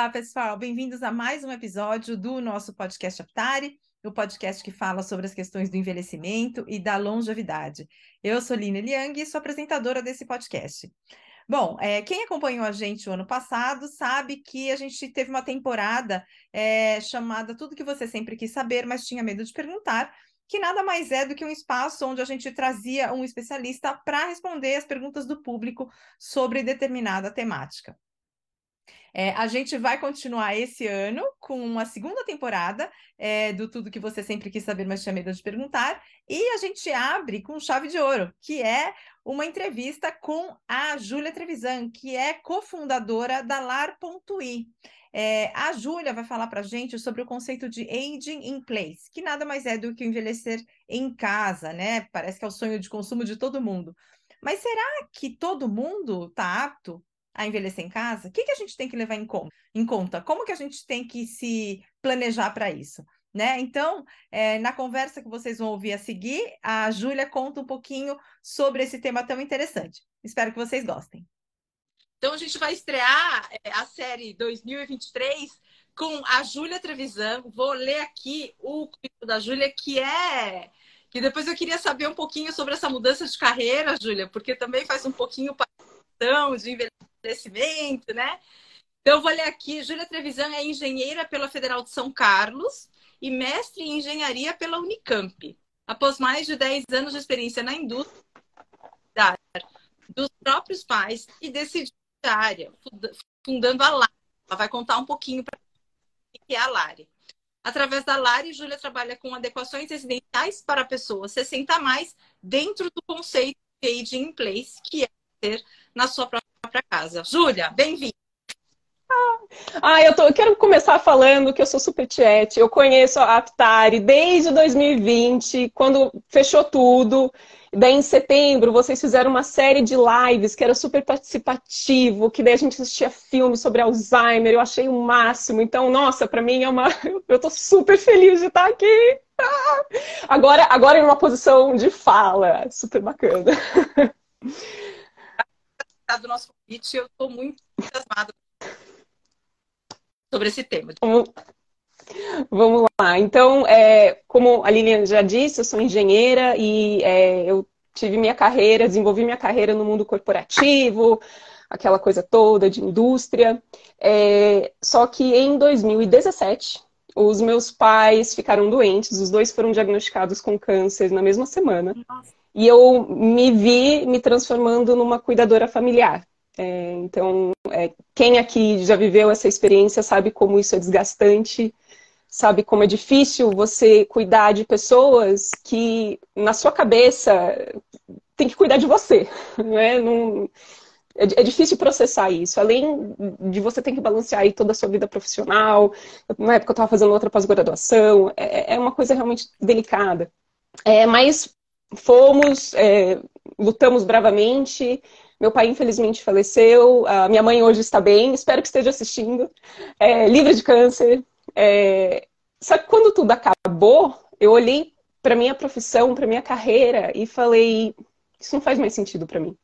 Olá, pessoal. Bem-vindos a mais um episódio do nosso podcast Aptari, o podcast que fala sobre as questões do envelhecimento e da longevidade. Eu sou Lina Liang e sou apresentadora desse podcast. Bom, é, quem acompanhou a gente o ano passado sabe que a gente teve uma temporada é, chamada Tudo que você sempre quis saber, mas tinha medo de perguntar, que nada mais é do que um espaço onde a gente trazia um especialista para responder as perguntas do público sobre determinada temática. É, a gente vai continuar esse ano com uma segunda temporada é, do Tudo que Você Sempre Quis Saber, mas tinha medo de perguntar. E a gente abre com chave de ouro, que é uma entrevista com a Júlia Trevisan, que é cofundadora da Lar.i. É, a Júlia vai falar para a gente sobre o conceito de aging in place, que nada mais é do que envelhecer em casa, né? Parece que é o sonho de consumo de todo mundo. Mas será que todo mundo está apto a envelhecer em casa, o que, que a gente tem que levar em conta? em conta? Como que a gente tem que se planejar para isso? Né? Então, é, na conversa que vocês vão ouvir a seguir, a Júlia conta um pouquinho sobre esse tema tão interessante. Espero que vocês gostem. Então, a gente vai estrear é, a série 2023 com a Júlia Trevisan. Vou ler aqui o currículo da Júlia, que é. Que depois eu queria saber um pouquinho sobre essa mudança de carreira, Júlia, porque também faz um pouquinho de envelhecimento, né? Então, eu vou ler aqui. Júlia Trevisan é engenheira pela Federal de São Carlos e mestre em engenharia pela Unicamp. Após mais de 10 anos de experiência na indústria dos próprios pais e decidiu a área, fundando a Lari. Ela vai contar um pouquinho para que é a Lari. Através da Lari, Júlia trabalha com adequações residenciais para pessoas 60 a mais dentro do conceito de Aging in Place, que é ter na sua própria casa. Júlia, bem-vinda. Ah, eu, tô, eu quero começar falando que eu sou super tiete. Eu conheço a Aptari desde 2020, quando fechou tudo. Daí, em setembro, vocês fizeram uma série de lives que era super participativo, que daí a gente assistia filmes sobre Alzheimer. Eu achei o máximo. Então, nossa, para mim é uma. Eu tô super feliz de estar aqui. Ah! Agora, agora em uma posição de fala. Super bacana. do nosso convite. Eu estou muito entusiasmada sobre esse tema. Vamos, vamos lá. Então, é, como a Lilian já disse, eu sou engenheira e é, eu tive minha carreira, desenvolvi minha carreira no mundo corporativo, aquela coisa toda de indústria. É, só que em 2017, os meus pais ficaram doentes, os dois foram diagnosticados com câncer na mesma semana. Nossa. E eu me vi me transformando numa cuidadora familiar. É, então, é, quem aqui já viveu essa experiência sabe como isso é desgastante, sabe como é difícil você cuidar de pessoas que, na sua cabeça, tem que cuidar de você. Né? Não, é, é, difícil processar isso. Além de você ter que balancear aí toda a sua vida profissional, na época eu estava fazendo outra pós-graduação, é, é, uma coisa realmente delicada. É, mas fomos, é, lutamos bravamente. Meu pai, infelizmente, faleceu. A minha mãe hoje está bem, espero que esteja assistindo. É, livre de câncer. É... Só que quando tudo acabou, eu olhei para minha profissão, para minha carreira e falei: isso não faz mais sentido para mim.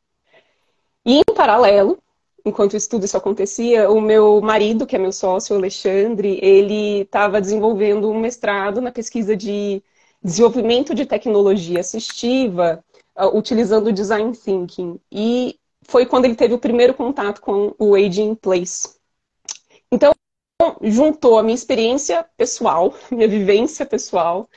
E em paralelo, enquanto isso tudo isso acontecia, o meu marido, que é meu sócio, Alexandre, ele estava desenvolvendo um mestrado na pesquisa de desenvolvimento de tecnologia assistiva uh, utilizando design thinking. E foi quando ele teve o primeiro contato com o Aging Place. Então, juntou a minha experiência pessoal, minha vivência pessoal,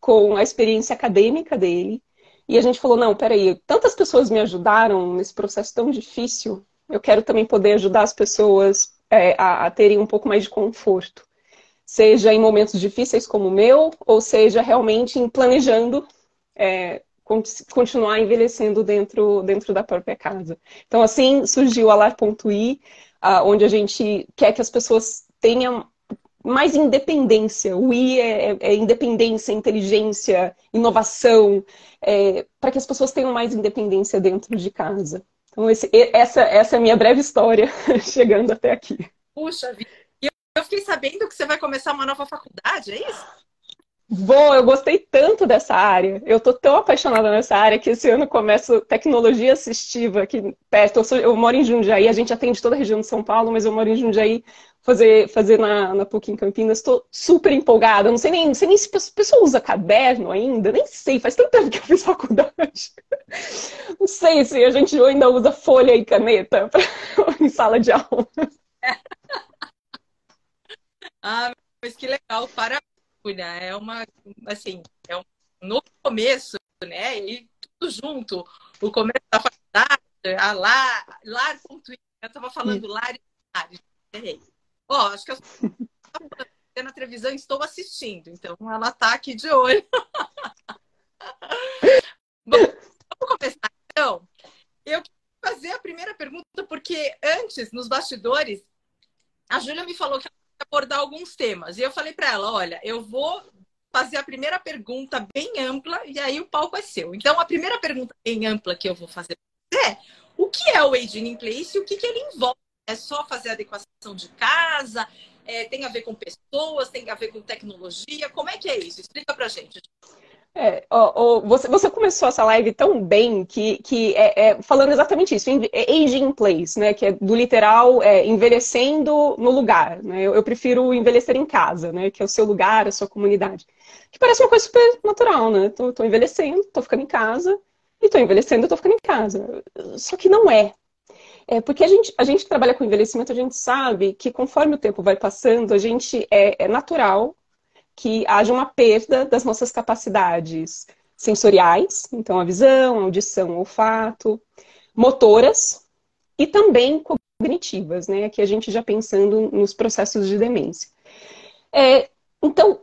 com a experiência acadêmica dele. E a gente falou: não, peraí, tantas pessoas me ajudaram nesse processo tão difícil, eu quero também poder ajudar as pessoas é, a, a terem um pouco mais de conforto seja em momentos difíceis como o meu, ou seja realmente em planejando é, continuar envelhecendo dentro, dentro da própria casa. Então, assim surgiu a Lar.i, onde a gente quer que as pessoas tenham mais independência. O I é, é, é independência, inteligência, inovação, é, para que as pessoas tenham mais independência dentro de casa. Então, esse, essa, essa é a minha breve história chegando até aqui. Puxa vida! Eu fiquei sabendo que você vai começar uma nova faculdade, é isso? Vou, eu gostei tanto dessa área. Eu tô tão apaixonada nessa área que esse ano começo tecnologia assistiva aqui perto. Eu, sou, eu moro em Jundiaí, a gente atende toda a região de São Paulo, mas eu moro em Jundiaí fazer, fazer na, na PUC em Campinas. Estou super empolgada. Não sei nem, não sei nem se a pessoa usa caderno ainda. Nem sei, faz tanto tempo que eu fiz faculdade. Não sei se a gente ainda usa folha e caneta pra, em sala de aula. Ah, mas que legal, parabéns, É uma, assim, é um novo começo, né? E tudo junto. O começo da faculdade, a lar. Eu estava falando lar e lar. Ó, oh, acho que eu na televisão estou assistindo, então ela está aqui de olho. Bom, vamos começar então. Eu quero fazer a primeira pergunta, porque antes, nos bastidores, a Júlia me falou que abordar alguns temas. E eu falei para ela: olha, eu vou fazer a primeira pergunta bem ampla e aí o palco é seu. Então, a primeira pergunta bem ampla que eu vou fazer é o que é o Aging in Place e o que, que ele envolve? É só fazer adequação de casa? É, tem a ver com pessoas? Tem a ver com tecnologia? Como é que é isso? Explica pra gente. É, ó, ó, você, você, começou essa live tão bem que, que é, é, falando exatamente isso, é aging in place, né? Que é do literal é, envelhecendo no lugar. Né? Eu, eu, prefiro envelhecer em casa, né? Que é o seu lugar, a sua comunidade. Que parece uma coisa super natural, né? Tô, tô envelhecendo, tô ficando em casa, e tô envelhecendo, tô ficando em casa. Só que não é. É, porque a gente, a gente trabalha com envelhecimento, a gente sabe que conforme o tempo vai passando, a gente é, é natural que haja uma perda das nossas capacidades sensoriais, então a visão, a audição, o olfato, motoras e também cognitivas, né? Aqui a gente já pensando nos processos de demência. É, então,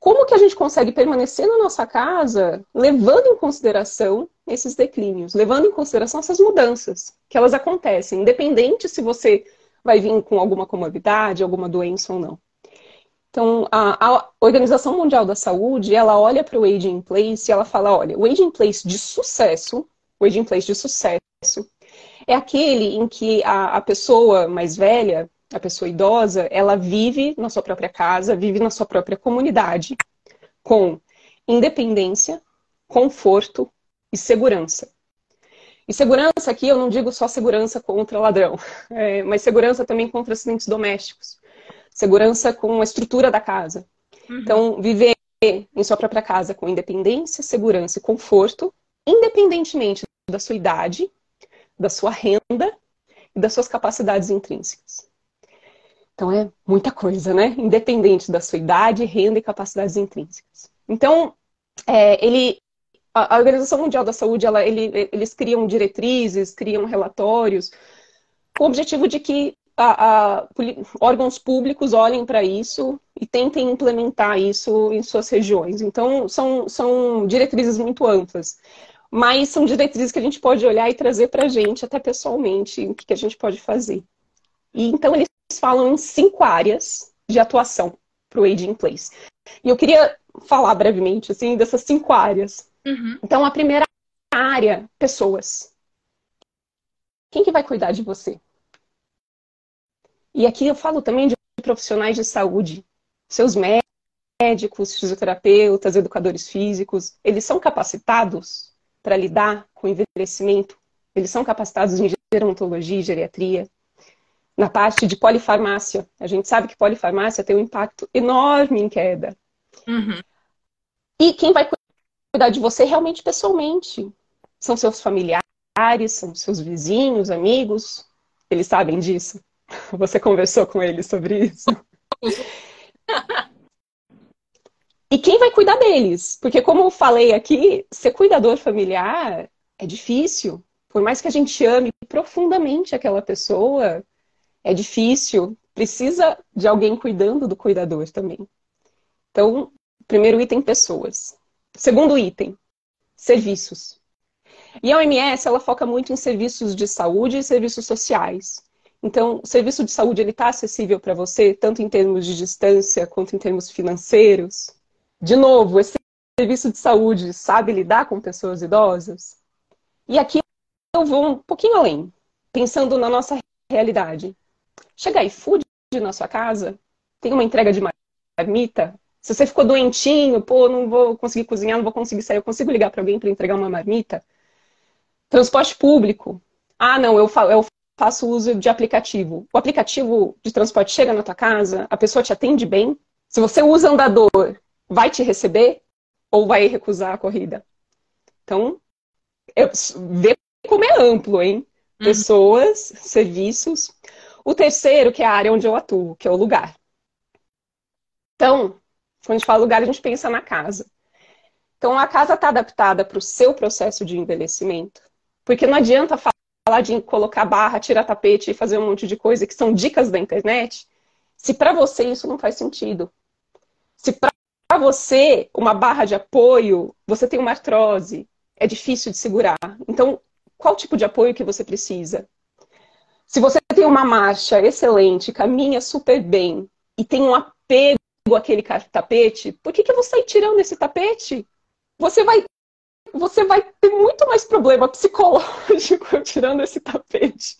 como que a gente consegue permanecer na nossa casa levando em consideração esses declínios, levando em consideração essas mudanças que elas acontecem, independente se você vai vir com alguma comorbidade, alguma doença ou não. Então, a, a, Organização Mundial da Saúde, ela olha para o Aging in Place e ela fala, olha, o Aging in Place de sucesso, o Aging in Place de sucesso, é aquele em que a, a pessoa mais velha, a pessoa idosa, ela vive na sua própria casa, vive na sua própria comunidade, com independência, conforto e segurança. E segurança aqui eu não digo só segurança contra ladrão, é, mas segurança também contra acidentes domésticos segurança com a estrutura da casa. Uhum. Então, viver em sua própria casa com independência, segurança e conforto, independentemente da sua idade, da sua renda e das suas capacidades intrínsecas. Então é muita coisa, né? Independente da sua idade, renda e capacidades intrínsecas. Então, é, ele, a, Organização Mundial da Saúde, ela, ele, eles criam diretrizes, criam relatórios, com o objetivo de que a, a, órgãos públicos olhem para isso e tentem implementar isso em suas regiões. Então, são, são diretrizes muito amplas, mas são diretrizes que a gente pode olhar e trazer para a gente, até pessoalmente, o que, que a gente pode fazer. E então, eles falam em cinco áreas de atuação para o Aging Place. E eu queria falar brevemente assim, dessas cinco áreas. Uhum. Então, a primeira área, pessoas. Quem que vai cuidar de você? E aqui eu falo também de profissionais de saúde, seus médicos, fisioterapeutas, educadores físicos, eles são capacitados para lidar com o envelhecimento, eles são capacitados em gerontologia e geriatria. Na parte de polifarmácia, a gente sabe que polifarmácia tem um impacto enorme em queda. Uhum. E quem vai cuidar de você realmente pessoalmente? São seus familiares, são seus vizinhos, amigos, eles sabem disso. Você conversou com ele sobre isso? E quem vai cuidar deles? Porque, como eu falei aqui, ser cuidador familiar é difícil. Por mais que a gente ame profundamente aquela pessoa, é difícil. Precisa de alguém cuidando do cuidador também. Então, primeiro item, pessoas. Segundo item, serviços. E a OMS, ela foca muito em serviços de saúde e serviços sociais. Então, o serviço de saúde ele está acessível para você, tanto em termos de distância quanto em termos financeiros. De novo, esse serviço de saúde sabe lidar com pessoas idosas? E aqui eu vou um pouquinho além, pensando na nossa realidade. Chega iFood na sua casa, tem uma entrega de marmita. Se você ficou doentinho, pô, não vou conseguir cozinhar, não vou conseguir sair, eu consigo ligar para alguém para entregar uma marmita? Transporte público. Ah, não, eu, eu faço uso de aplicativo. O aplicativo de transporte chega na tua casa, a pessoa te atende bem. Se você usa andador, vai te receber ou vai recusar a corrida? Então, eu, vê como é amplo, hein? Uhum. Pessoas, serviços. O terceiro, que é a área onde eu atuo, que é o lugar. Então, quando a gente fala lugar, a gente pensa na casa. Então, a casa está adaptada para o seu processo de envelhecimento. Porque não adianta falar de colocar barra, tirar tapete e fazer um monte de coisa que são dicas da internet, se para você isso não faz sentido. Se para você uma barra de apoio, você tem uma artrose, é difícil de segurar. Então, qual tipo de apoio que você precisa? Se você tem uma marcha excelente, caminha super bem e tem um apego àquele tapete, por que, que vou sair tirando esse tapete? Você vai, você vai ter muito mais problema psicológico tirando esse tapete.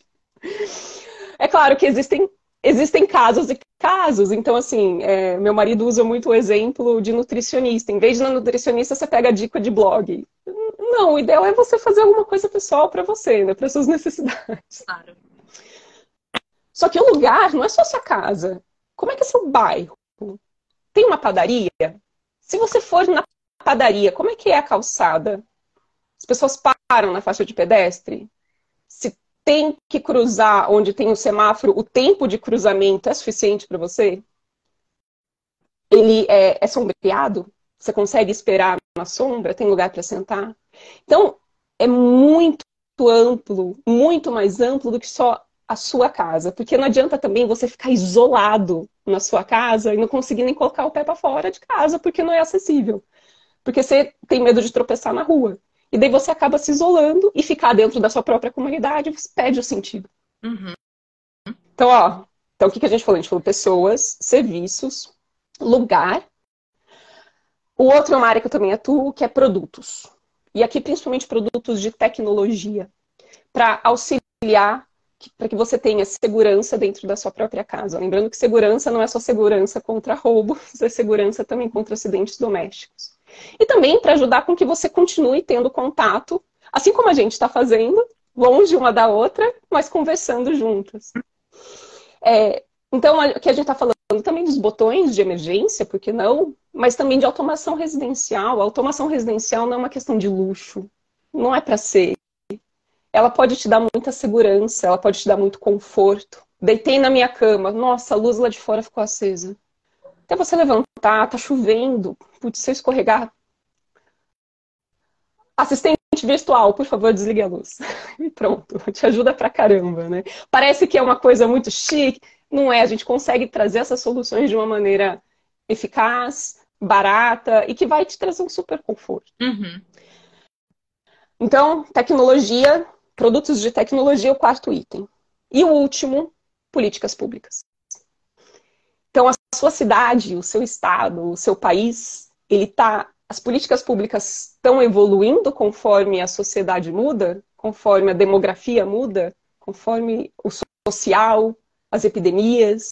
É claro que existem, existem casos e casos. Então, assim, é, meu marido usa muito o exemplo de nutricionista. Em vez de na nutricionista, você pega a dica de blog. Não, o ideal é você fazer alguma coisa pessoal para você, né? Para suas necessidades. Claro. Só que o lugar não é só sua casa. Como é que é seu bairro? Tem uma padaria? Se você for na padaria, como é que é a calçada? As pessoas param na faixa de pedestre? Se tem que cruzar onde tem o semáforo, o tempo de cruzamento é suficiente para você? Ele é, é sombreado? Você consegue esperar na sombra? Tem lugar para sentar? Então, é muito amplo, muito mais amplo do que só a sua casa. Porque não adianta também você ficar isolado na sua casa e não conseguir nem colocar o pé para fora de casa porque não é acessível. Porque você tem medo de tropeçar na rua. E daí você acaba se isolando e ficar dentro da sua própria comunidade você perde o sentido. Uhum. Então, ó, então o que, que a gente falou? A gente falou pessoas, serviços, lugar. O outro é uma área que eu também atuo, que é produtos. E aqui, principalmente, produtos de tecnologia, para auxiliar para que você tenha segurança dentro da sua própria casa. Lembrando que segurança não é só segurança contra roubos, é segurança também contra acidentes domésticos. E também para ajudar com que você continue tendo contato, assim como a gente está fazendo, longe uma da outra, mas conversando juntas. É, então, aqui a gente está falando também dos botões de emergência, por que não? Mas também de automação residencial. A automação residencial não é uma questão de luxo. Não é para ser. Ela pode te dar muita segurança, ela pode te dar muito conforto. Deitei na minha cama, nossa, a luz lá de fora ficou acesa. Até você levantar, tá chovendo, putz, se eu escorregar. Assistente virtual, por favor, desligue a luz. E pronto, te ajuda pra caramba, né? Parece que é uma coisa muito chique, não é, a gente consegue trazer essas soluções de uma maneira eficaz, barata e que vai te trazer um super conforto. Uhum. Então, tecnologia, produtos de tecnologia, o quarto item. E o último, políticas públicas. Então, a sua cidade, o seu estado, o seu país, ele tá, as políticas públicas estão evoluindo conforme a sociedade muda, conforme a demografia muda, conforme o social, as epidemias?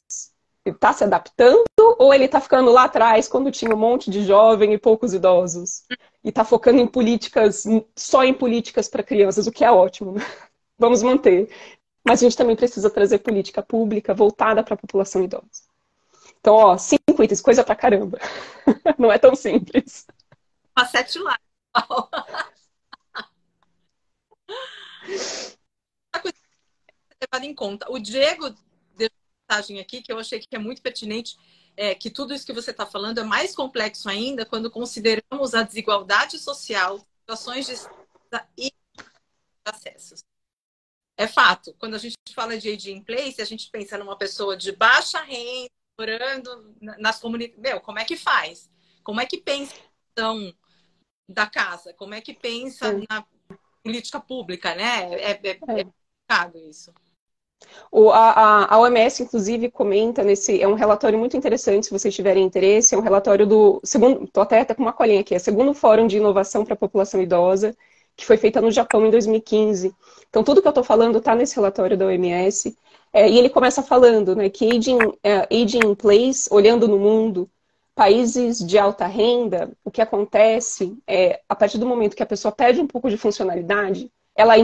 Ele está se adaptando ou ele está ficando lá atrás, quando tinha um monte de jovem e poucos idosos? E está focando em políticas, só em políticas para crianças, o que é ótimo. Né? Vamos manter. Mas a gente também precisa trazer política pública voltada para a população idosa. Então, ó, cinco itens, coisa pra caramba. Não é tão simples. Uma sete lá. levado em conta. O Diego mensagem aqui que eu achei que é muito pertinente, é que tudo isso que você está falando é mais complexo ainda quando consideramos a desigualdade social, situações de e acessos. É fato. Quando a gente fala de aging place, a gente pensa numa pessoa de baixa renda, morando nas comunidades. Meu, como é que faz? Como é que pensa então da casa? Como é que pensa é. na política pública, né? É, é, é, é complicado isso. O, a, a, OMS, inclusive, comenta nesse. É um relatório muito interessante, se vocês tiverem interesse. É um relatório do. segundo Estou até, até com uma colinha aqui. É segundo Fórum de Inovação para a População Idosa, que foi feita no Japão em 2015. Então, tudo que eu estou falando está nesse relatório da OMS. É, e ele começa falando né, que aging, é, aging in place, olhando no mundo, países de alta renda, o que acontece é, a partir do momento que a pessoa perde um pouco de funcionalidade, ela,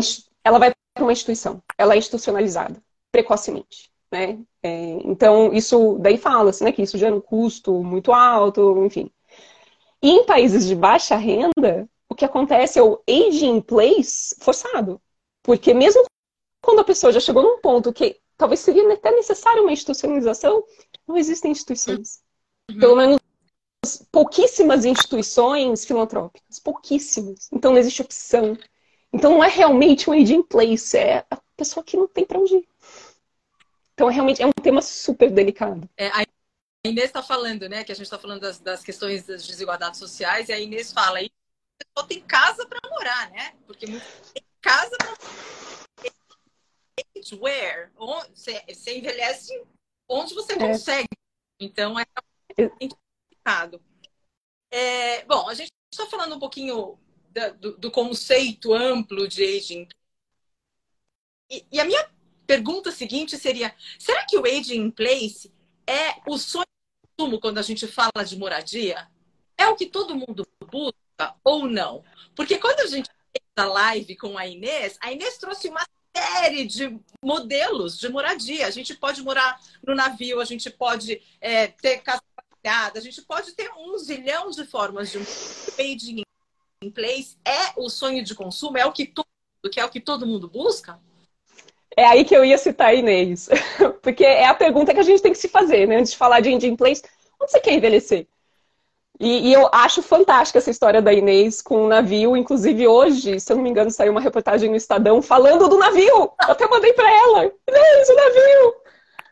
ela vai uma instituição, ela é institucionalizada precocemente. Né? É, então, isso daí fala-se né, que isso gera um custo muito alto, enfim. E em países de baixa renda, o que acontece é o aging in place forçado. Porque mesmo quando a pessoa já chegou num ponto que talvez seria até necessário uma institucionalização, não existem instituições. Uhum. Pelo menos pouquíssimas instituições filantrópicas, pouquíssimas. Então não existe opção. Então não é realmente um aging place, é a pessoa que não tem para onde ir. Então, realmente, é um tema super delicado. É, a Inês está falando, né, que a gente está falando das, das, questões das desigualdades sociais, e a Inês fala, aí pessoa tem casa para morar, né? Porque tem casa para where? Você, você envelhece onde você é. consegue. Então, é complicado. É, bom, a gente está falando um pouquinho da, do, do, conceito amplo de aging. E, e a minha pergunta seguinte seria: será que o aging in place é o sonho consumo quando a gente fala de moradia? É o que todo mundo busca ou não? Porque quando a gente fez a live com a Inês, a Inês trouxe uma série de modelos de moradia. A gente pode morar no navio, a gente pode é, ter casa a gente pode ter um zilhão de formas de um in place. É o sonho de consumo? É o que todo, que é o que todo mundo busca? É aí que eu ia citar a Inês. Porque é a pergunta que a gente tem que se fazer, né? Antes de falar de Indian Place, onde você quer envelhecer? E, e, eu acho fantástica essa história da Inês com o navio. Inclusive, hoje, se eu não me engano, saiu uma reportagem no Estadão falando do navio. Eu até mandei para ela. Inês, o navio!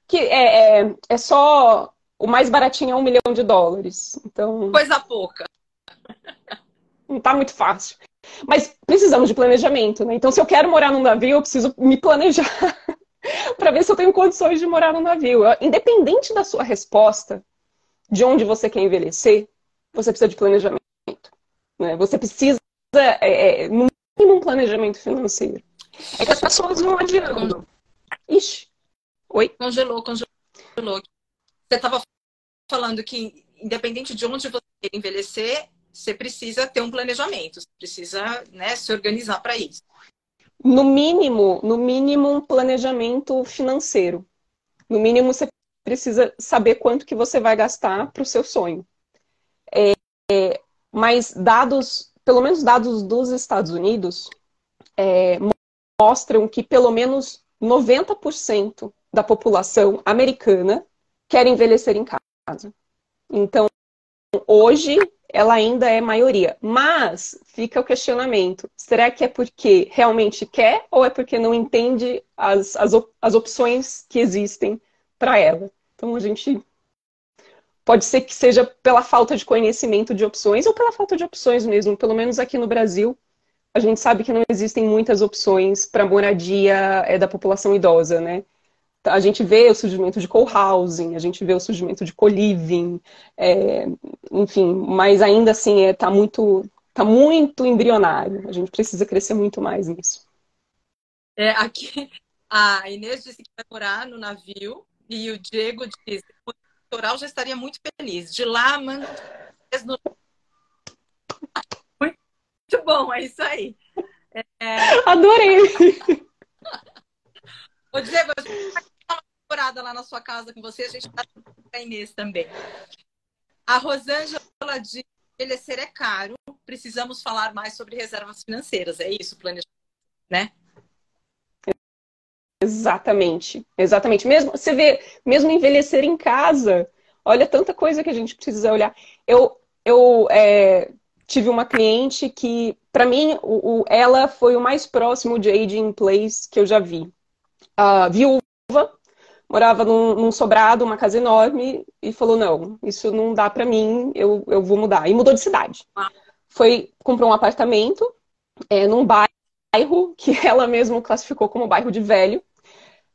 Que é, é, é, só. O mais baratinho é um milhão de dólares. Então. Coisa pouca. Não tá muito fácil. Mas precisamos de planejamento, né? Então, se eu quero morar num navio, eu preciso me planejar para ver se eu tenho condições de morar num navio. Independente da sua resposta, de onde você quer envelhecer, você precisa de planejamento. Né? Você precisa, é, é, no mínimo, um planejamento financeiro. É que as pessoas não adiantam. Ixi. Oi? Congelou, congelou. Você estava falando que, independente de onde você quer envelhecer, você precisa ter um planejamento, você precisa né, se organizar para isso. No mínimo, no mínimo um planejamento financeiro. No mínimo você precisa saber quanto que você vai gastar para o seu sonho. Mas dados, pelo menos dados dos Estados Unidos, é, mostram que pelo menos 90% da população americana quer envelhecer em casa. Então, hoje ela ainda é maioria. Mas fica o questionamento: será que é porque realmente quer ou é porque não entende as, as, as opções que existem para ela? Então a gente. Pode ser que seja pela falta de conhecimento de opções ou pela falta de opções mesmo. Pelo menos aqui no Brasil, a gente sabe que não existem muitas opções para moradia é, da população idosa, né? a gente vê o surgimento de co-housing, a gente vê o surgimento de co-living, é, enfim, mas ainda assim está é, tá muito, tá muito embrionário. A gente precisa crescer muito mais nisso. É, aqui a Inês disse que vai morar no navio e o Diego disse litoral já estaria muito feliz. De lá, manda no... Muito bom, é isso aí. É... Adorei! Ô, Diego, a gente temporada lá na sua casa com você, a gente está com a Inês também. A Rosângela diz envelhecer é caro, precisamos falar mais sobre reservas financeiras. É isso, planejamento, né? Exatamente, exatamente. Mesmo você vê, mesmo envelhecer em casa, olha tanta coisa que a gente precisa olhar. Eu, eu é, tive uma cliente que, para mim, o, o, ela foi o mais próximo de aging in place que eu já vi. Uh, viúva, morava num, num, sobrado, uma casa enorme, e falou: não, isso não dá para mim, eu, eu vou mudar. E mudou de cidade. Foi, comprou um apartamento é, num bairro que ela mesma classificou como bairro de velho.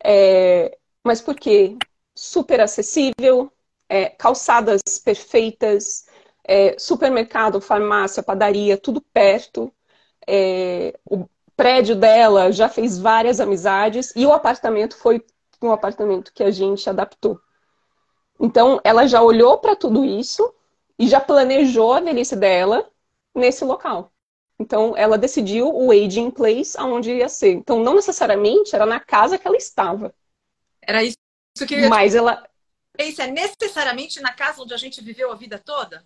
É, mas por quê? Super acessível, é, calçadas perfeitas, é, supermercado, farmácia, padaria, tudo perto. É, o prédio dela já fez várias amizades e o apartamento foi um apartamento que a gente adaptou. Então, ela já olhou para tudo isso e já planejou a velhice dela nesse local. Então, ela decidiu o aging place aonde ia ser. Então, não necessariamente era na casa que ela estava. Era isso que eu ia Mas ela. Isso é necessariamente na casa onde a gente viveu a vida toda?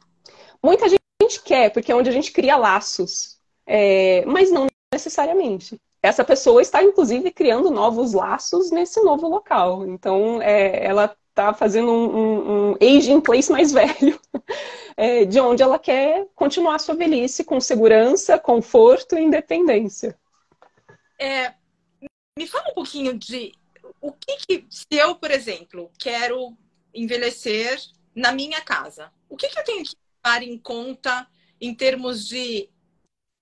Muita gente quer, porque é onde a gente cria laços. É... Mas não necessariamente. Essa pessoa está, inclusive, criando novos laços nesse novo local. Então, é... ela está fazendo um, um, um aging place mais velho, é, de onde ela quer continuar sua velhice com segurança, conforto e independência. É, me fala um pouquinho de o que, que, se eu, por exemplo, quero envelhecer na minha casa, o que, que eu tenho que levar em conta em termos de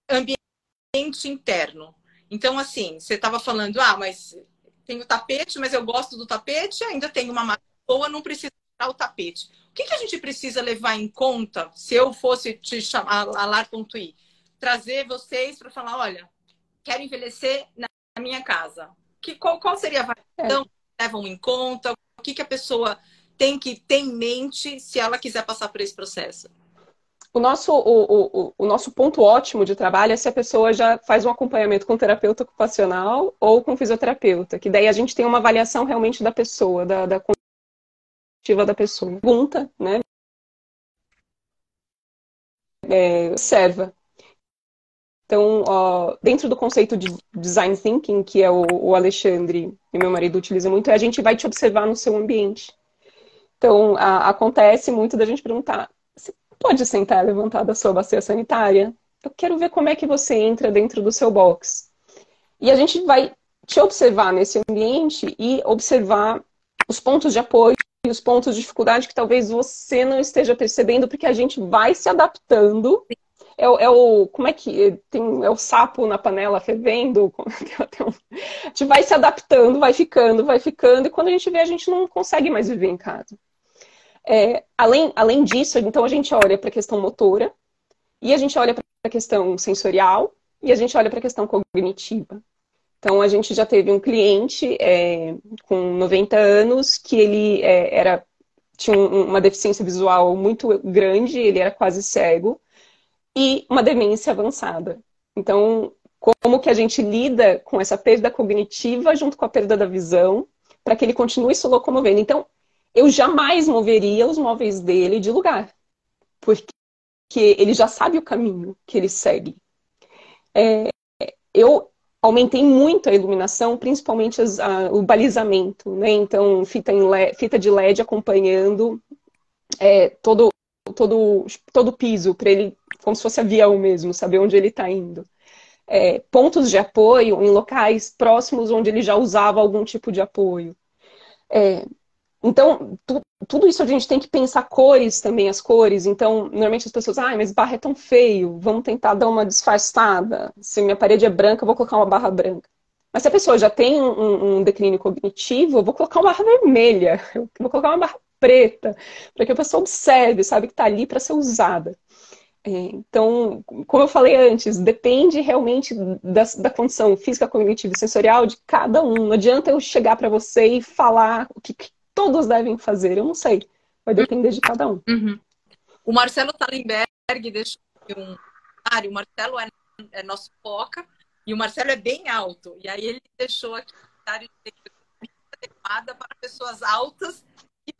ambiente interno? Então, assim, você estava falando, ah, mas tem o tapete, mas eu gosto do tapete, ainda tenho uma boa, não precisa tirar o tapete. O que, que a gente precisa levar em conta se eu fosse te chamar a lar.i? Trazer vocês para falar, olha, quero envelhecer na minha casa. Que, qual, qual seria a variação é. que levam em conta? O que, que a pessoa tem que ter em mente se ela quiser passar por esse processo? O nosso, o, o, o, nosso ponto ótimo de trabalho é se a pessoa já faz um acompanhamento com terapeuta ocupacional ou com fisioterapeuta, que daí a gente tem uma avaliação realmente da pessoa, da, da da pessoa. Pergunta, né? É, observa. Então, ó, dentro do conceito de design thinking, que é o, o Alexandre e meu marido utilizam muito, é a gente vai te observar no seu ambiente. Então, a, acontece muito da gente perguntar: você pode sentar levantar da sua bacia sanitária? Eu quero ver como é que você entra dentro do seu box. E a gente vai te observar nesse ambiente e observar os pontos de apoio e os pontos de dificuldade que talvez você não esteja percebendo, porque a gente vai se adaptando. É, é o. Como é que. Tem, é o sapo na panela fervendo. a gente vai se adaptando, vai ficando, vai ficando, e quando a gente vê, a gente não consegue mais viver em casa. É, além, além disso, então a gente olha para a questão motora, e a gente olha para a questão sensorial, e a gente olha para a questão cognitiva. Então, a gente já teve um cliente é, com 90 anos que ele é, era, tinha uma deficiência visual muito grande, ele era quase cego, e uma demência avançada. Então, como que a gente lida com essa perda cognitiva junto com a perda da visão, para que ele continue se locomovendo? Então, eu jamais moveria os móveis dele de lugar, porque ele já sabe o caminho que ele segue. É, eu aumentei muito a iluminação, principalmente as, a, o balizamento, né? Então, fita, LED, fita de LED acompanhando é, todo, todo, todo o piso, para ele, como se fosse avião mesmo, saber onde ele está indo. É, pontos de apoio em locais próximos onde ele já usava algum tipo de apoio. É, então, tu, tudo isso a gente tem que pensar cores também, as cores. Então, normalmente as pessoas, ah, mas barra é tão feio, vamos tentar dar uma disfarçada. Se minha parede é branca, eu vou colocar uma barra branca. Mas se a pessoa já tem um, um declínio cognitivo, eu vou colocar uma barra vermelha, eu vou colocar uma barra preta, para que a pessoa observe, sabe, que está ali para ser usada. É, então, como eu falei antes, depende realmente da, da condição física, cognitiva e sensorial de cada um. Não adianta eu chegar para você e falar o que, todos devem fazer, eu não sei. Vai depender de cada um. Uhum. O Marcelo Talenberg deixou um comentário. O Marcelo é, é, nosso foca e o Marcelo é bem alto. E aí ele deixou aqui um comentário adequada para pessoas altas e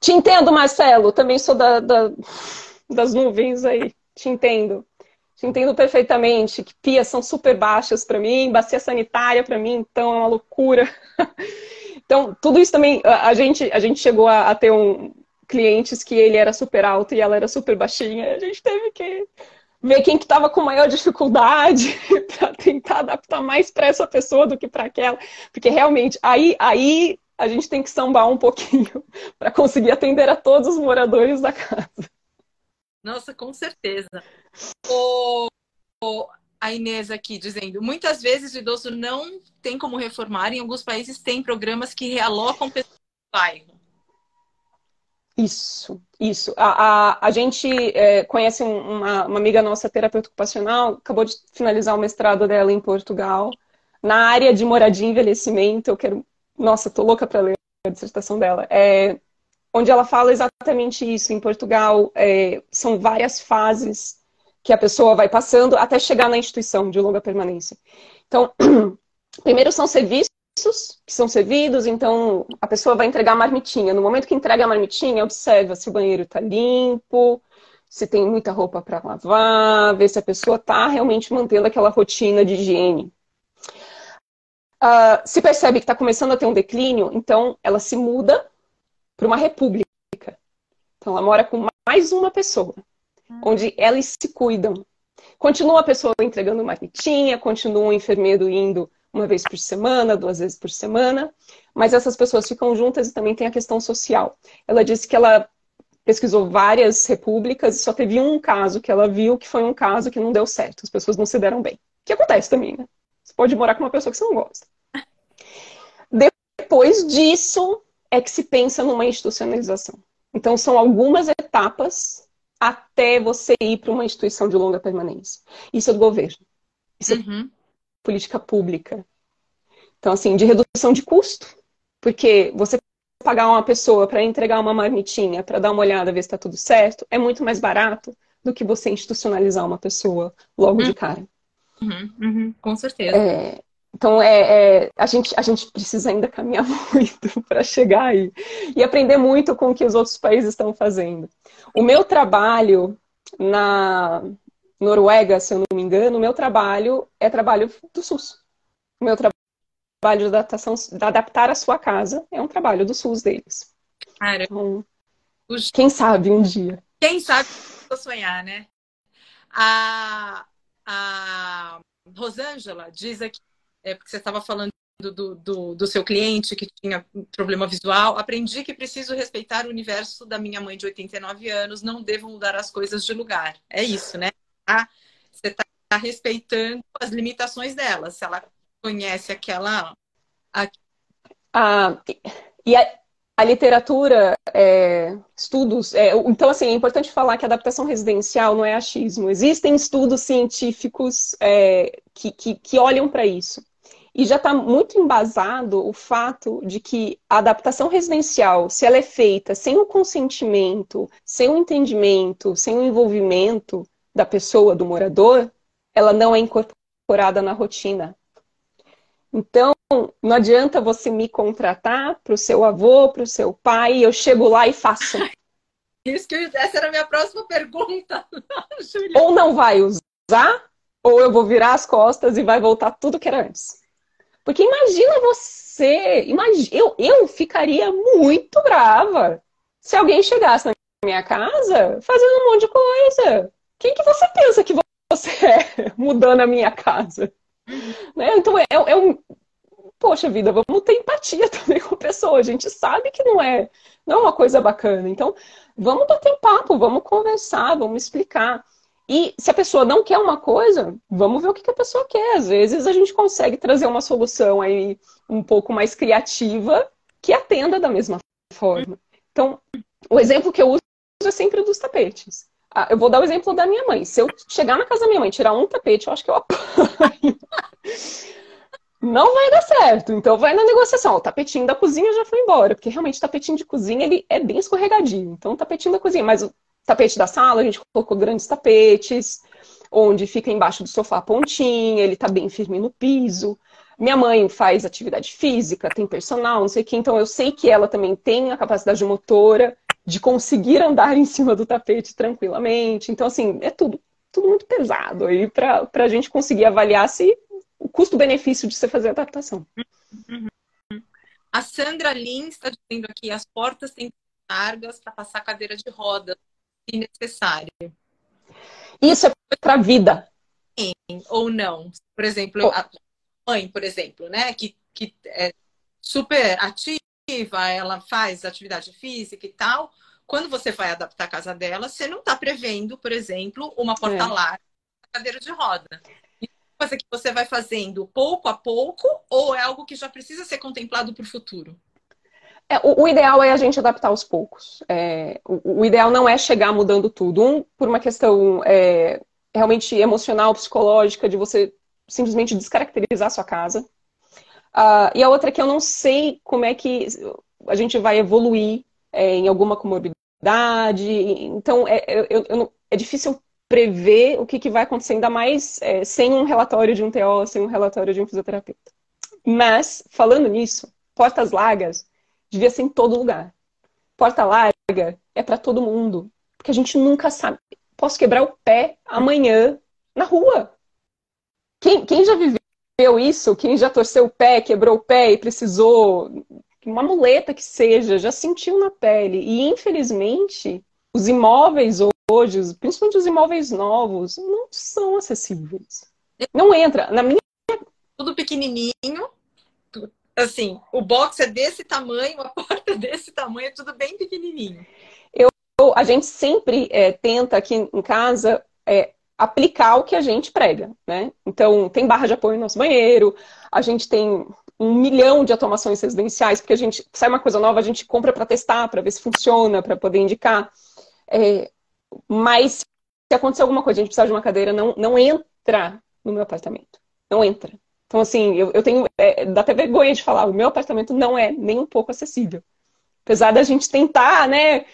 Te entendo, Marcelo. Também sou da, da, das nuvens aí. Te entendo. Te entendo perfeitamente. Que pias são super baixas para mim, bacia sanitária para mim, então é uma loucura. Então, tudo isso também, a gente, a gente chegou a, a ter um, clientes que ele era super alto e ela era super baixinha. A gente teve que ver quem que estava com maior dificuldade para tentar adaptar mais para essa pessoa do que para aquela, porque realmente aí aí a gente tem que sambar um pouquinho para conseguir atender a todos os moradores da casa. Nossa, com certeza. O, o, a Inês aqui dizendo: muitas vezes o idoso não tem como reformar, em alguns países tem programas que realocam pessoas do bairro. Isso, isso. A, a, a gente é, conhece uma, uma, amiga nossa, terapeuta ocupacional, acabou de finalizar o mestrado dela em Portugal, na área de moradia e envelhecimento. Eu quero. Nossa, tô louca para ler a dissertação dela. É, onde ela fala exatamente isso. Em Portugal, é, são várias fases que a pessoa vai passando até chegar na instituição de longa permanência. Então, primeiro são serviços que são servidos, então a pessoa vai entregar a marmitinha. No momento que entrega a marmitinha, observa se o banheiro está limpo, se tem muita roupa para lavar, ver se a pessoa está realmente mantendo aquela rotina de higiene. Uh, se percebe que está começando a ter um declínio, então ela se muda para uma república. Então ela mora com mais uma pessoa, hum. onde elas se cuidam. Continua a pessoa entregando marmitinha, continua o enfermeiro indo uma vez por semana, duas vezes por semana, mas essas pessoas ficam juntas e também tem a questão social. Ela disse que ela pesquisou várias repúblicas e só teve um caso que ela viu que foi um caso que não deu certo, as pessoas não se deram bem. Que acontece também, né? Você pode morar com uma pessoa que você não gosta. Depois disso é que se pensa numa institucionalização. Então são algumas etapas até você ir para uma instituição de longa permanência. Isso é do governo. Isso é uhum. é política pública. Então, assim, de redução de custo. Porque você pagar uma pessoa para entregar uma marmitinha, para dar uma olhada, ver se está tudo certo, é muito mais barato do que você institucionalizar uma pessoa logo uhum. de cara. Uhum, com certeza. É, então, é, é, a, gente, a gente precisa ainda caminhar muito para chegar aí. E aprender muito com o que os outros países estão fazendo. O meu trabalho na, Noruega, se eu não me engano, o meu trabalho é trabalho do SUS. O meu trabalho de adaptação, de adaptar a sua casa é um trabalho do SUS deles. Cara, então, quem sabe um dia. Quem sabe vou sonhar, né? A, a Rosângela diz aqui, é porque você estava falando do, do, do, seu cliente que tinha problema visual, aprendi que preciso respeitar o universo da minha mãe de 89 anos, não devo mudar as coisas de lugar. É isso, né? Tá, você está respeitando as limitações dela. Se ela conhece aquela. Ah, e a, a literatura, é, estudos. É, então, assim, é importante falar que a adaptação residencial não é achismo. Existem estudos científicos é, que, que, que olham para isso. E já está muito embasado o fato de que a adaptação residencial, se ela é feita sem o consentimento, sem o entendimento, sem o envolvimento, da pessoa, do morador, ela não é incorporada na rotina. Então, não adianta você me contratar para o seu avô, para o seu pai, eu chego lá e faço. Isso que eu, essa era a minha próxima pergunta. ou não vai usar, ou eu vou virar as costas e vai voltar tudo que era antes. Porque imagina você, imagina, eu, eu ficaria muito brava se alguém chegasse na minha casa fazendo um monte de coisa. Quem que você pensa que você é mudando a minha casa? Né? Então é, é um. Poxa vida, vamos ter empatia também com a pessoa. A gente sabe que não é, não é uma coisa bacana. Então, vamos bater um papo, vamos conversar, vamos explicar. E se a pessoa não quer uma coisa, vamos ver o que a pessoa quer. Às vezes a gente consegue trazer uma solução aí um pouco mais criativa que atenda da mesma forma. Então, o exemplo que eu uso é sempre dos tapetes. Ah, eu vou dar o exemplo da minha mãe. Se eu chegar na casa da minha mãe tirar um tapete, eu acho que eu apanho. Não vai dar certo. Então vai na negociação. O tapetinho da cozinha já foi embora, porque realmente o tapetinho de cozinha ele é bem escorregadio. Então o tapetinho da cozinha, mas tapete da sala a gente colocou grandes tapetes, onde fica embaixo do sofá a pontinha, ele tá bem firme no piso. Minha mãe faz atividade física, tem personal, não sei o que, então eu sei que ela também tem a capacidade motora de conseguir andar em cima do tapete tranquilamente. Então, assim, é tudo, tudo muito pesado aí para a gente conseguir avaliar se o custo-benefício de você fazer a adaptação. A Sandra Lins está dizendo aqui: as portas têm que ser largas para passar cadeira de roda, se necessário. Isso é para a vida. Ou não. Por exemplo, a mãe, por exemplo, né, que, que é super ativa ela faz atividade física e tal. Quando você vai adaptar a casa dela, você não está prevendo, por exemplo, uma porta é. larga, cadeira de roda. É coisa que você vai fazendo pouco a pouco ou é algo que já precisa ser contemplado para o futuro? É, o, o, ideal é a gente adaptar aos poucos. É, o, o, ideal não é chegar mudando tudo. Um, por uma questão é, realmente emocional, psicológica, de você simplesmente descaracterizar a sua casa. Uh, e a outra é que eu não sei como é que a gente vai evoluir é, em alguma comorbidade. Então, é, eu, eu, é difícil prever o que, que vai acontecer, ainda mais é, sem um relatório de um TO, sem um relatório de um fisioterapeuta. Mas, falando nisso, portas largas devia ser em todo lugar. Porta larga é para todo mundo, porque a gente nunca sabe. Posso quebrar o pé amanhã na rua. Quem, quem já viveu isso? Quem já torceu o pé, quebrou o pé e precisou uma muleta que seja, já sentiu na pele. E infelizmente, os imóveis hoje, principalmente os imóveis novos, não são acessíveis. Não entra. Na minha tudo pequenininho, assim, o box é desse tamanho, a porta é desse tamanho, é tudo bem pequenininho. Eu, a gente sempre é, tenta aqui em casa é, aplicar o que a gente prega, né? Então, tem barra de apoio no nosso banheiro, a gente tem um milhão de automações residenciais, porque a gente sai uma coisa nova, a gente compra para testar, para ver se funciona, para poder indicar. É, mas se acontecer alguma coisa, a gente precisar de uma cadeira, não, não entra no meu apartamento. Não entra. Então, assim, eu, eu tenho. É, dá até vergonha de falar, o meu apartamento não é nem um pouco acessível. Apesar da gente tentar, né,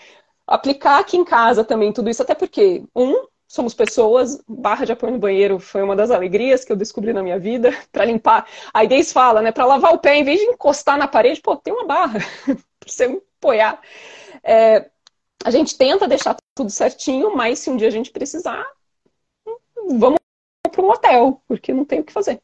aplicar aqui em casa também tudo isso, até porque, um, somos pessoas, barra de apoio no banheiro foi uma das alegrias que eu descobri na minha vida, para limpar. A Inês fala, né, para lavar o pé, em vez de encostar na parede, pô, tem uma barra, para você apoiar. É, a gente tenta deixar tudo certinho, mas se um dia a gente precisar, vamos para um hotel, porque não tem o que fazer.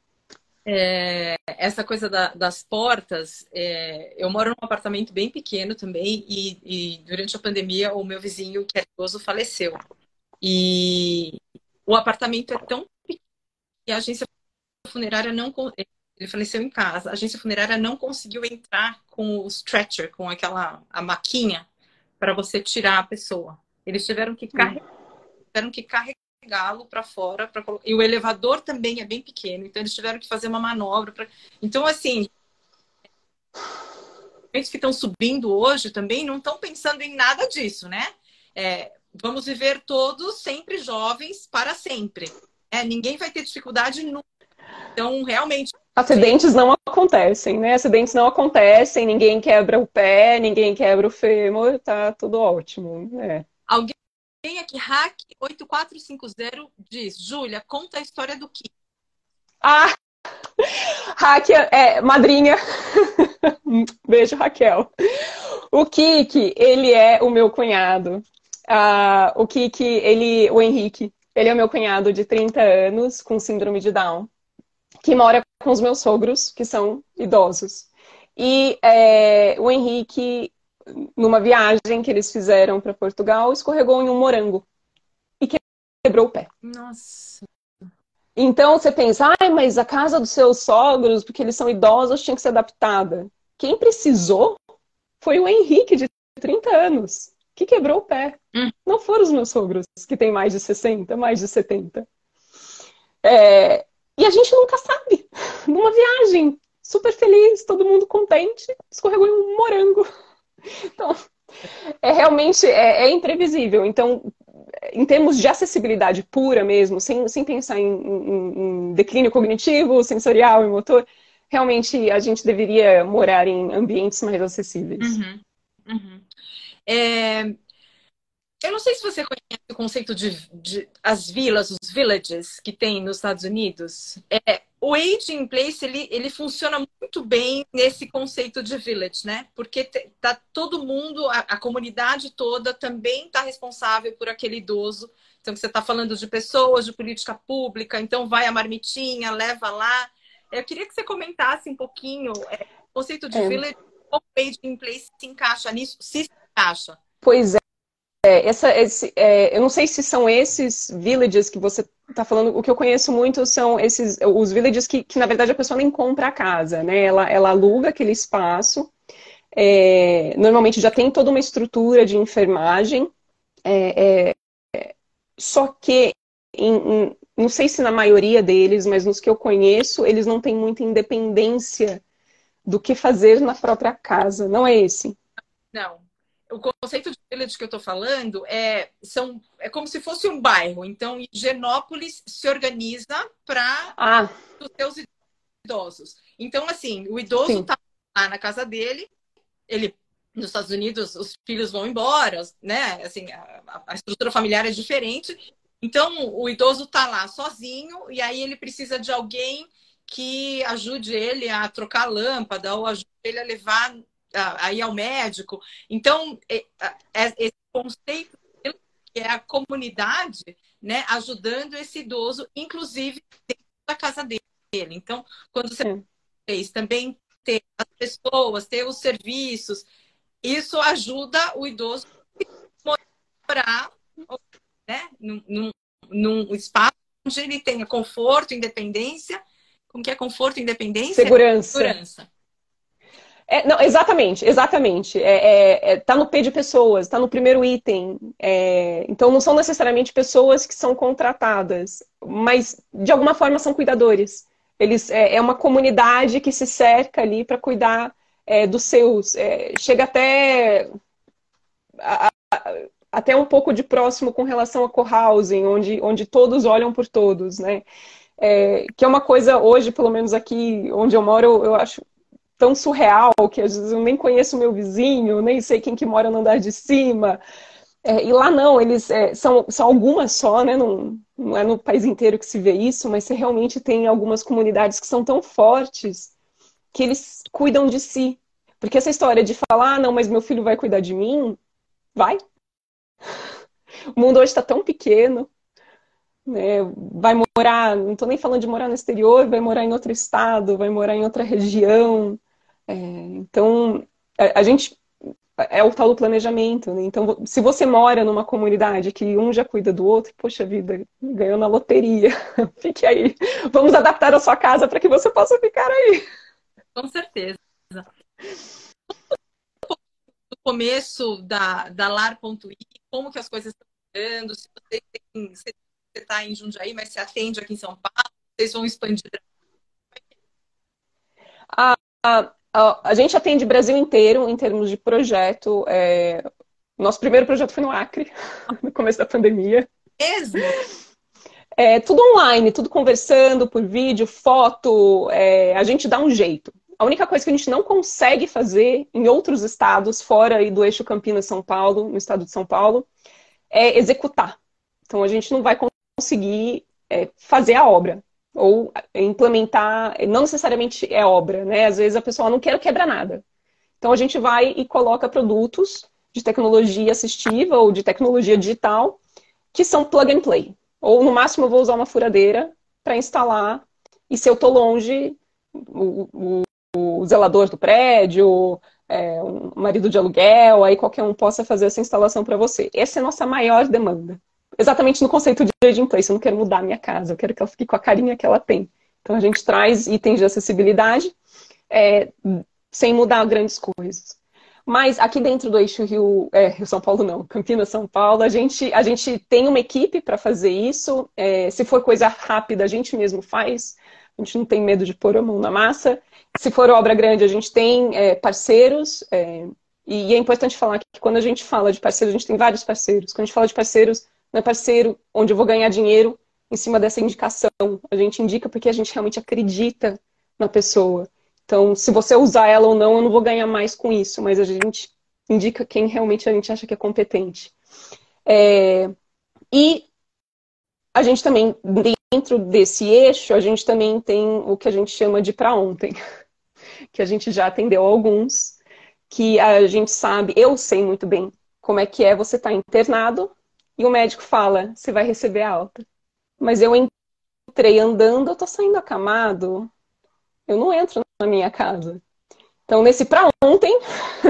É, essa coisa da, das portas, é, eu moro num apartamento bem pequeno também e, e, durante a pandemia o meu vizinho, que é idoso, faleceu. E o apartamento é tão pequeno que a agência funerária não... Ele faleceu em casa. A agência funerária não conseguiu entrar com o stretcher, com aquela a maquinha para você tirar a pessoa. Eles tiveram que carregar, tiveram que carregá-lo para fora pra... e o elevador também é bem pequeno, então eles tiveram que fazer uma manobra. Pra... Então assim, eles que estão subindo hoje também não estão pensando em nada disso, né? É, vamos viver todos sempre jovens para sempre. É, ninguém vai ter dificuldade nunca. Então, realmente, Acidentes não acontecem, né? Acidentes não acontecem, ninguém quebra o pé, ninguém quebra o fêmur, tá tudo ótimo. É. Alguém aqui, Hack 8450, diz: Júlia, conta a história do Kiki. Ah! Hack é madrinha. Beijo, Raquel. O Kiki, ele é o meu cunhado. Uh, o Kiki, ele, o Henrique, ele é o meu cunhado de 30 anos com síndrome de Down que mora com os meus sogros, que são idosos. E é, o Henrique, numa viagem que eles fizeram para Portugal, escorregou em um morango e quebrou o pé. Nossa. Então você pensa, ah, mas a casa dos seus sogros, porque eles são idosos, tinha que ser adaptada. Quem precisou foi o Henrique, de 30 anos, que quebrou o pé. Hum. Não foram os meus sogros, que têm mais de 60, mais de 70. É, e a gente nunca sabe. Numa viagem, super feliz, todo mundo contente, escorregou em um morango. Então, é realmente é, é imprevisível. Então, em termos de acessibilidade pura mesmo, sem, sem pensar em, em, em, declínio cognitivo, sensorial e motor, realmente a gente deveria morar em ambientes mais acessíveis. Uhum, uhum. É, eu não sei se você conhece o conceito de, de, as vilas, os villages que tem nos Estados Unidos. É, o Age in Place ele, ele funciona muito bem nesse conceito de village, né? Porque tá todo mundo, a, a comunidade toda também está responsável por aquele idoso. Então você está falando de pessoas, de política pública. Então vai a marmitinha, leva lá. Eu queria que você comentasse um pouquinho é, o conceito de é. village, como o Age in Place se encaixa nisso, se se encaixa. Pois é. É, essa, esse, é, eu não sei se são esses villages que você está falando. O que eu conheço muito são esses os villages que, que na verdade, a pessoa nem compra a casa, né? Ela, ela aluga aquele espaço. É, normalmente já tem toda uma estrutura de enfermagem. É, é, só que, em, em, não sei se na maioria deles, mas nos que eu conheço, eles não têm muita independência do que fazer na própria casa. Não é esse? Não, o conceito de village que eu estou falando é, são, é como se fosse um bairro. Então, Higienópolis se organiza para ah. os seus idosos. Então, assim, o idoso está lá na casa dele, ele nos Estados Unidos os filhos vão embora, né? Assim, a, a estrutura familiar é diferente. Então, o idoso está lá sozinho e aí ele precisa de alguém que ajude ele a trocar a lâmpada ou ajude ele a levar a, ir ao médico. Então, é, é, esse conceito que é a comunidade, né, ajudando esse idoso, inclusive dentro da casa dele. Então, quando você fez também ter as pessoas, ter os serviços, isso ajuda o idoso a morar né, num, num, num espaço onde ele tenha conforto, independência. Como que é conforto, independência? Segurança. Segurança. É, não, exatamente, exatamente. É, é, é, tá no P de pessoas, tá no primeiro item. É, então não são necessariamente pessoas que são contratadas, mas de alguma forma são cuidadores. Eles é, é uma comunidade que se cerca ali para cuidar dos seus. chega até a, a, até um pouco de próximo com relação a co-housing, onde, onde todos olham por todos, né? É, que é uma coisa hoje, pelo menos aqui onde eu moro, eu acho tão surreal que às vezes eu nem conheço o meu vizinho, nem sei quem que mora no andar de cima. É, e lá não, eles é, são, são algumas só, né? Não, não é no país inteiro que se vê isso, mas você realmente tem algumas comunidades que são tão fortes que eles cuidam de si. Porque essa história de falar, ah, não, mas meu filho vai cuidar de mim, vai. O mundo hoje está tão pequeno, né? vai morar, não estou nem falando de morar no exterior, vai morar em outro estado, vai morar em outra região. É, então, a, a, gente é o tal do planejamento. Né? Então, se você mora numa comunidade que um já cuida do outro, poxa vida, ganhou na loteria. Fique aí. Vamos adaptar a sua casa para que você possa ficar aí. Com certeza. No começo da, da Lar.i, como que as coisas estão mudando, se você tem, você está em Jundiaí, mas se atende aqui em São Paulo, vocês vão expandir. A, a, a, gente atende Brasil inteiro em termos de projeto. É... Nosso primeiro projeto foi no Acre, no começo da pandemia. Mesmo? É, tudo online, tudo conversando por vídeo, foto, é, a gente dá um jeito. A única coisa que a gente não consegue fazer em outros estados, fora aí do eixo Campinas-São Paulo, no estado de São Paulo, é executar. Então a gente não vai conseguir é, fazer a obra ou implementar, não necessariamente é obra, né? Às vezes a pessoa não quer quebrar nada. Então a gente vai e coloca produtos de tecnologia assistiva ou de tecnologia digital que são plug and play. Ou no máximo eu vou usar uma furadeira para instalar e se eu estou longe, o, o, o, zelador do prédio, é, um marido de aluguel, aí qualquer um possa fazer essa instalação para você. Essa é a nossa maior demanda exatamente no conceito de aging place. Eu não quero mudar a minha casa, eu quero que ela fique com a carinha que ela tem. Então a gente traz itens de acessibilidade é, sem mudar grandes coisas. Mas aqui dentro do eixo Rio, é, Rio São Paulo não, Campinas São Paulo, a gente, a gente tem uma equipe para fazer isso. É, se for coisa rápida, a gente mesmo faz. A gente não tem medo de pôr a mão na massa. Se for obra grande, a gente tem é, parceiros. É, e é importante falar que quando a gente fala de parceiros, a gente tem vários parceiros. Quando a gente fala de parceiros, é parceiro onde eu vou ganhar dinheiro em cima dessa indicação. A gente indica porque a gente realmente acredita na pessoa. Então, se você usar ela ou não, eu não vou ganhar mais com isso, mas a gente indica quem realmente a gente acha que é competente. É... E a gente também, dentro desse eixo, a gente também tem o que a gente chama de para ontem, que a gente já atendeu alguns, que a gente sabe, eu sei muito bem como é que é você estar tá internado e o médico fala, você vai receber alta. Mas eu entrei andando, eu tô saindo acamado. Eu não entro na minha casa. Então, nesse para ontem,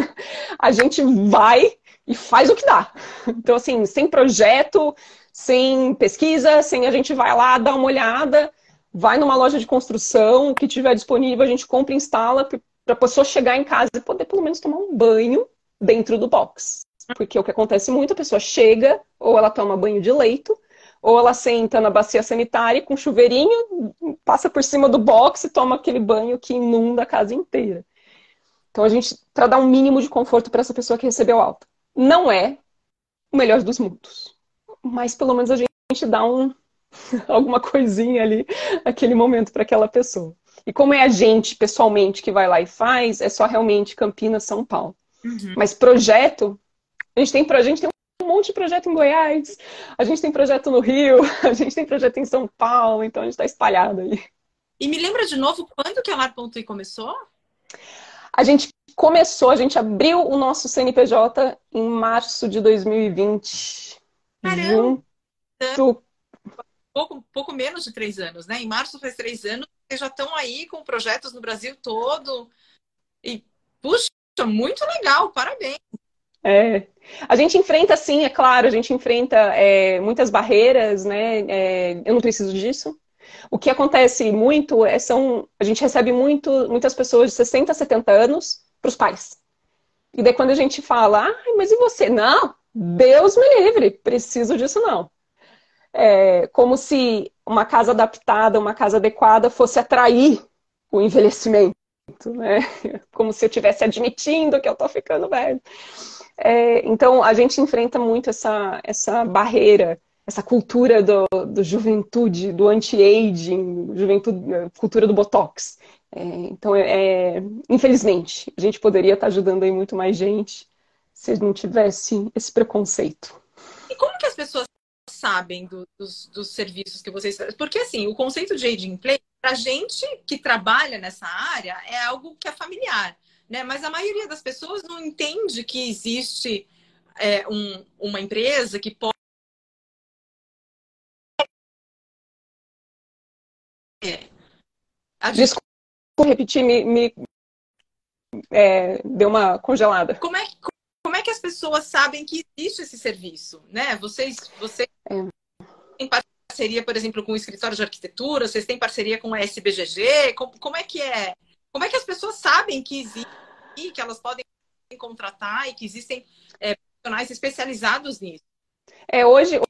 a gente vai e faz o que dá. Então, assim, sem projeto, sem pesquisa, sem a gente vai lá, dá uma olhada, vai numa loja de construção, o que tiver disponível, a gente compra e instala para a pessoa chegar em casa e poder pelo menos tomar um banho dentro do box. Porque o que acontece muito, a pessoa chega, ou ela toma banho de leito, ou ela senta na bacia sanitária com chuveirinho, passa por cima do box e toma aquele banho que inunda a casa inteira. Então a gente, para dar um mínimo de conforto para essa pessoa que recebeu alta. Não é o melhor dos mundos, mas pelo menos a gente dá um alguma coisinha ali naquele momento para aquela pessoa. E como é a gente pessoalmente que vai lá e faz, é só realmente Campinas, São Paulo. Uhum. Mas projeto a gente tem, a gente tem um monte de projeto em Goiás, a gente tem projeto no Rio, a gente tem projeto em São Paulo, então a gente está espalhado aí. E me lembra de novo quando que a Lar.i começou? A gente começou, a gente abriu o nosso CNPJ em março de 2020. Caramba! Junto... Pouco, pouco menos de três anos, né? Em março faz três anos, vocês já estão aí com projetos no Brasil todo. E, puxa, muito legal, parabéns! É. A gente enfrenta, sim, é claro, a gente enfrenta é, muitas barreiras, né? É, eu não preciso disso. O que acontece muito é são. A gente recebe muito, muitas pessoas de 60, 70 anos para os pais. E daí quando a gente fala, ah, mas e você? Não, Deus me livre, preciso disso não. É como se uma casa adaptada, uma casa adequada fosse atrair o envelhecimento, né? Como se eu estivesse admitindo que eu estou ficando velho. É, então, a gente enfrenta muito essa, essa barreira, essa cultura do, do juventude, do anti-aging, juventude, cultura do botox. É, então, é, é, infelizmente, a gente poderia estar ajudando aí muito mais gente se não tivesse esse preconceito. E como que as pessoas sabem do, dos, dos, serviços que vocês fazem? Porque, assim, o conceito de aging play, para gente que trabalha nessa área, é algo que é familiar né? Mas a maioria das pessoas não entende que existe é, um, uma empresa que pode É. Desculpa repetir, me, me é, deu uma congelada. Como é, que, como é que as pessoas sabem que existe esse serviço? Né? Vocês, vocês é. têm parceria, por exemplo, com o escritório de arquitetura? Vocês têm parceria com a SBGG? Como, como é que é como é que as pessoas sabem que existe, que elas podem contratar e que existem é, profissionais especializados nisso? É, hoje,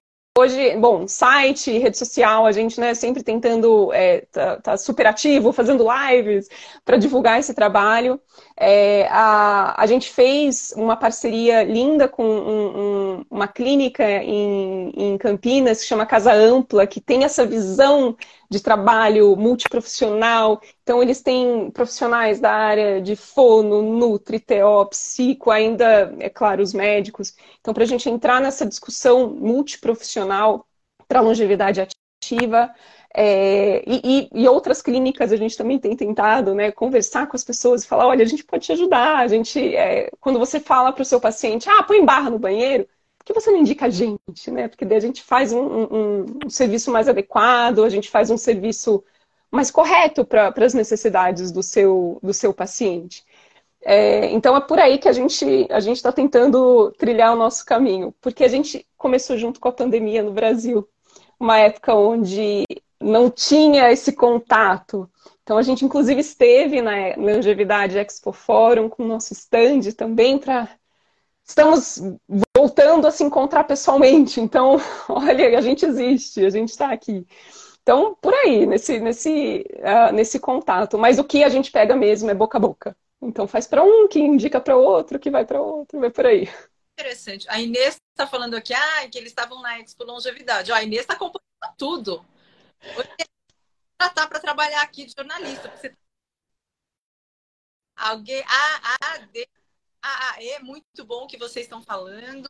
Hoje, bom, site, rede social, a gente né, sempre tentando é, tá, tá super ativo, fazendo lives para divulgar esse trabalho. É, a, a gente fez uma parceria linda com um, um, uma clínica em, em Campinas que chama Casa Ampla, que tem essa visão de trabalho multiprofissional. Então, eles têm profissionais da área de fono, nutri, TO, psico, ainda, é claro, os médicos. Então, para a gente entrar nessa discussão multiprofissional para longevidade ativa, é, e, e, outras clínicas a gente também tem tentado né, conversar com as pessoas e falar, olha, a gente pode te ajudar. A gente, é, quando você fala para o seu paciente, ah, põe barra no banheiro, que você não indica a gente, né? Porque daí a gente faz um, um, um serviço mais adequado, a gente faz um serviço mais correto para as necessidades do seu, do seu paciente. É, então é por aí que a gente a gente está tentando trilhar o nosso caminho, porque a gente começou junto com a pandemia no Brasil, uma época onde não tinha esse contato. Então a gente inclusive esteve na Longevidade Expo Forum com o nosso stand também para estamos voltando a se encontrar pessoalmente. Então, olha, a gente existe, a gente está aqui. Então, por aí, nesse, nesse, uh, nesse contato. Mas o que a gente pega mesmo é boca a boca. Então, faz para um, que indica para outro, que vai para outro, vai por aí. Interessante. A Inês está falando aqui ah, que eles estavam na Expo Longevidade. Ó, a Inês está acompanhando tudo. Tá para trabalhar aqui de jornalista. Você... Alguém. Ah, ah, ah, ah, é muito bom que vocês estão falando.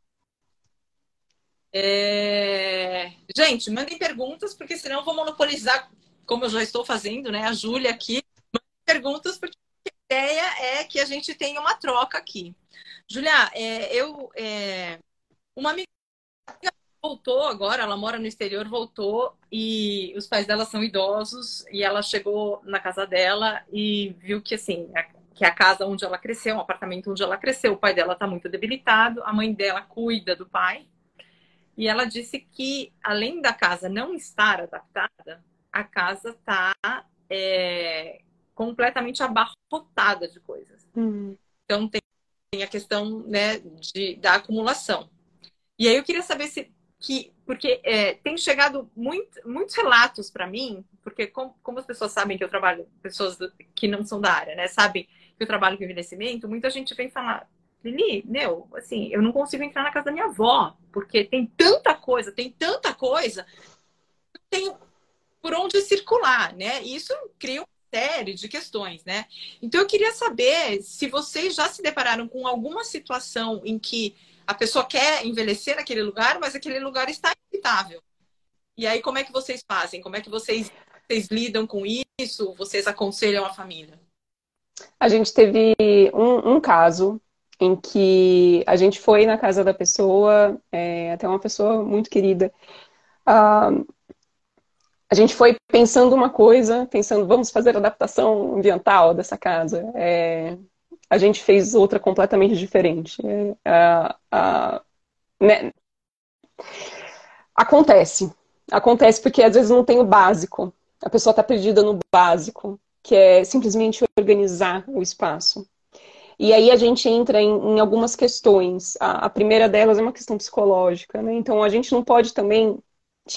É... Gente, mandem perguntas, porque senão eu vou monopolizar, como eu já estou fazendo, né? A Júlia aqui. Mandem perguntas, porque a ideia é que a gente tenha uma troca aqui. Júlia, é, eu. É... Uma amiga voltou agora, ela mora no exterior, voltou e os pais dela são idosos e ela chegou na casa dela e viu que assim, que é a casa onde ela cresceu, um apartamento onde ela cresceu. O pai dela está muito debilitado, a mãe dela cuida do pai. E ela disse que, além da casa não estar adaptada, a casa está é, completamente abarrotada de coisas. Uhum. Então, tem, tem, a questão né, de, da acumulação. E aí eu queria saber se que porque é, tem chegado muito, muitos relatos para mim, porque como, como, as pessoas sabem que eu trabalho, pessoas que não são da área, né, sabem que eu trabalho com envelhecimento, muita gente vem falar, Lili, meu, assim, eu não consigo entrar na casa da minha avó, porque tem tanta coisa, tem tanta coisa, não tenho por onde circular, né? E isso cria uma série de questões, né? Então eu queria saber se vocês já se depararam com alguma situação em que a pessoa quer envelhecer naquele lugar, mas aquele lugar está habitável. E aí, como é que vocês fazem? Como é que vocês, vocês lidam com isso? Vocês aconselham a família? A gente teve um, um caso em que a gente foi na casa da pessoa, é, até uma pessoa muito querida. Uh, a gente foi pensando uma coisa, pensando, vamos fazer adaptação ambiental dessa casa. É, a gente fez outra completamente diferente. É, né? Acontece. Acontece porque às vezes não tem o básico. A pessoa está perdida no básico, que é simplesmente organizar o espaço. E aí a gente entra em, em algumas questões. A, a, primeira delas é uma questão psicológica, né? Então a gente não pode também,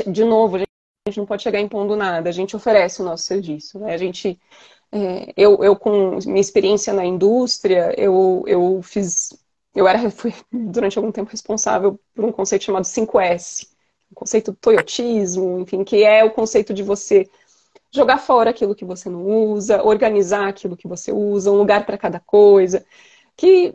de novo, a gente não pode chegar impondo nada. A gente oferece o nosso serviço, né? A gente, é, eu, eu com minha experiência na indústria, eu, eu fiz, eu era, fui durante algum tempo responsável por um conceito chamado 5S, o conceito do toyotismo, enfim, que é o conceito de você jogar fora aquilo que você não usa, organizar aquilo que você usa, um lugar para cada coisa, que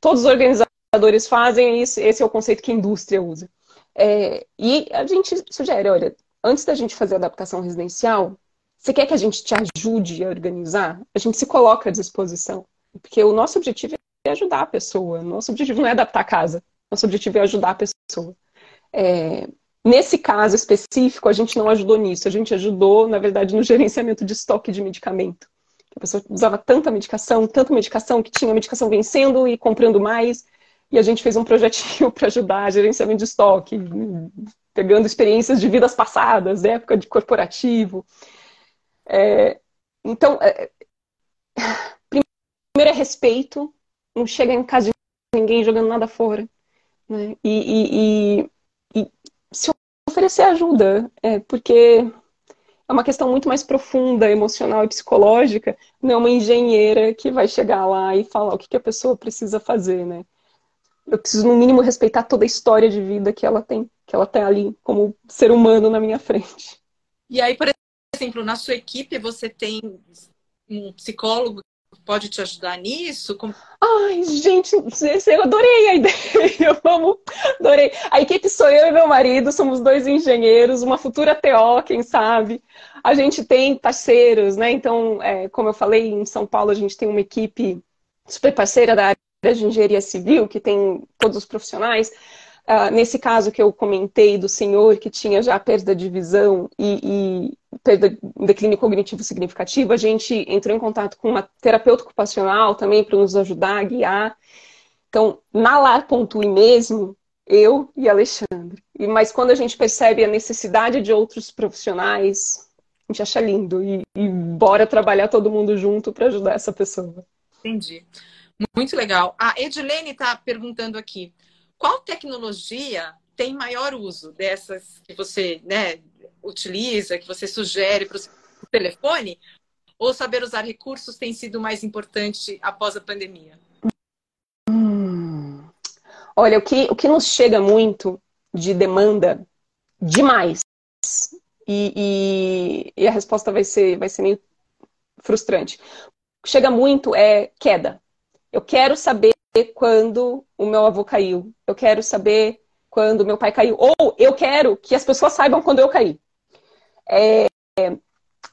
todos os organizadores fazem, isso, esse é o conceito que a indústria usa. É, e a gente sugere, olha, antes da gente fazer a adaptação residencial, você quer que a gente te ajude a organizar? A gente se coloca à disposição. Porque o nosso objetivo é ajudar a pessoa. Nosso objetivo não é adaptar a casa. Nosso objetivo é ajudar a pessoa. É, Nesse caso específico, a gente não ajudou nisso. A gente ajudou, na verdade, no gerenciamento de estoque de medicamento. A pessoa usava tanta medicação, tanta medicação, que tinha medicação vencendo e comprando mais. E a gente fez um projetinho para ajudar gerenciamento de estoque, pegando experiências de vidas passadas, época de corporativo. É, então, é, primeiro é respeito, não chega em casa de ninguém jogando nada fora. Né? E, e, e, se oferecer ajuda, é, porque é uma questão muito mais profunda, emocional e psicológica, não é uma engenheira que vai chegar lá e falar o que, que a pessoa precisa fazer, né? Eu preciso, no mínimo, respeitar toda a história de vida que ela tem, que ela tem ali como ser humano na minha frente. E aí, por exemplo, na sua equipe você tem um psicólogo pode te ajudar nisso? Como... Ai, gente, eu adorei a ideia. Vamos, adorei. A equipe sou eu e meu marido, somos dois engenheiros, uma futura TO, quem sabe. A gente tem parceiros, né? Então, é, como eu falei, em São Paulo a gente tem uma equipe super parceira da área de engenharia civil, que tem todos os profissionais. Uh, nesse caso que eu comentei do senhor que tinha já perda de visão e, e perda, declínio cognitivo significativo, a gente entrou em contato com uma terapeuta ocupacional também para nos ajudar a guiar. Então, na Lar.ui mesmo, eu e Alexandre. E, mas quando a gente percebe a necessidade de outros profissionais, a gente acha lindo. E, e bora trabalhar todo mundo junto para ajudar essa pessoa. Entendi. Muito legal. A Edilene está perguntando aqui qual tecnologia tem maior uso dessas que você né, utiliza, que você sugere para o telefone? Ou saber usar recursos tem sido mais importante após a pandemia? Hum. Olha, o que, o que nos chega muito de demanda demais, e, e, e a resposta vai ser, vai ser meio frustrante. O que chega muito é queda. Eu quero saber quando o meu avô caiu. Eu quero saber quando meu pai caiu. Ou eu quero que as pessoas saibam quando eu caí. É,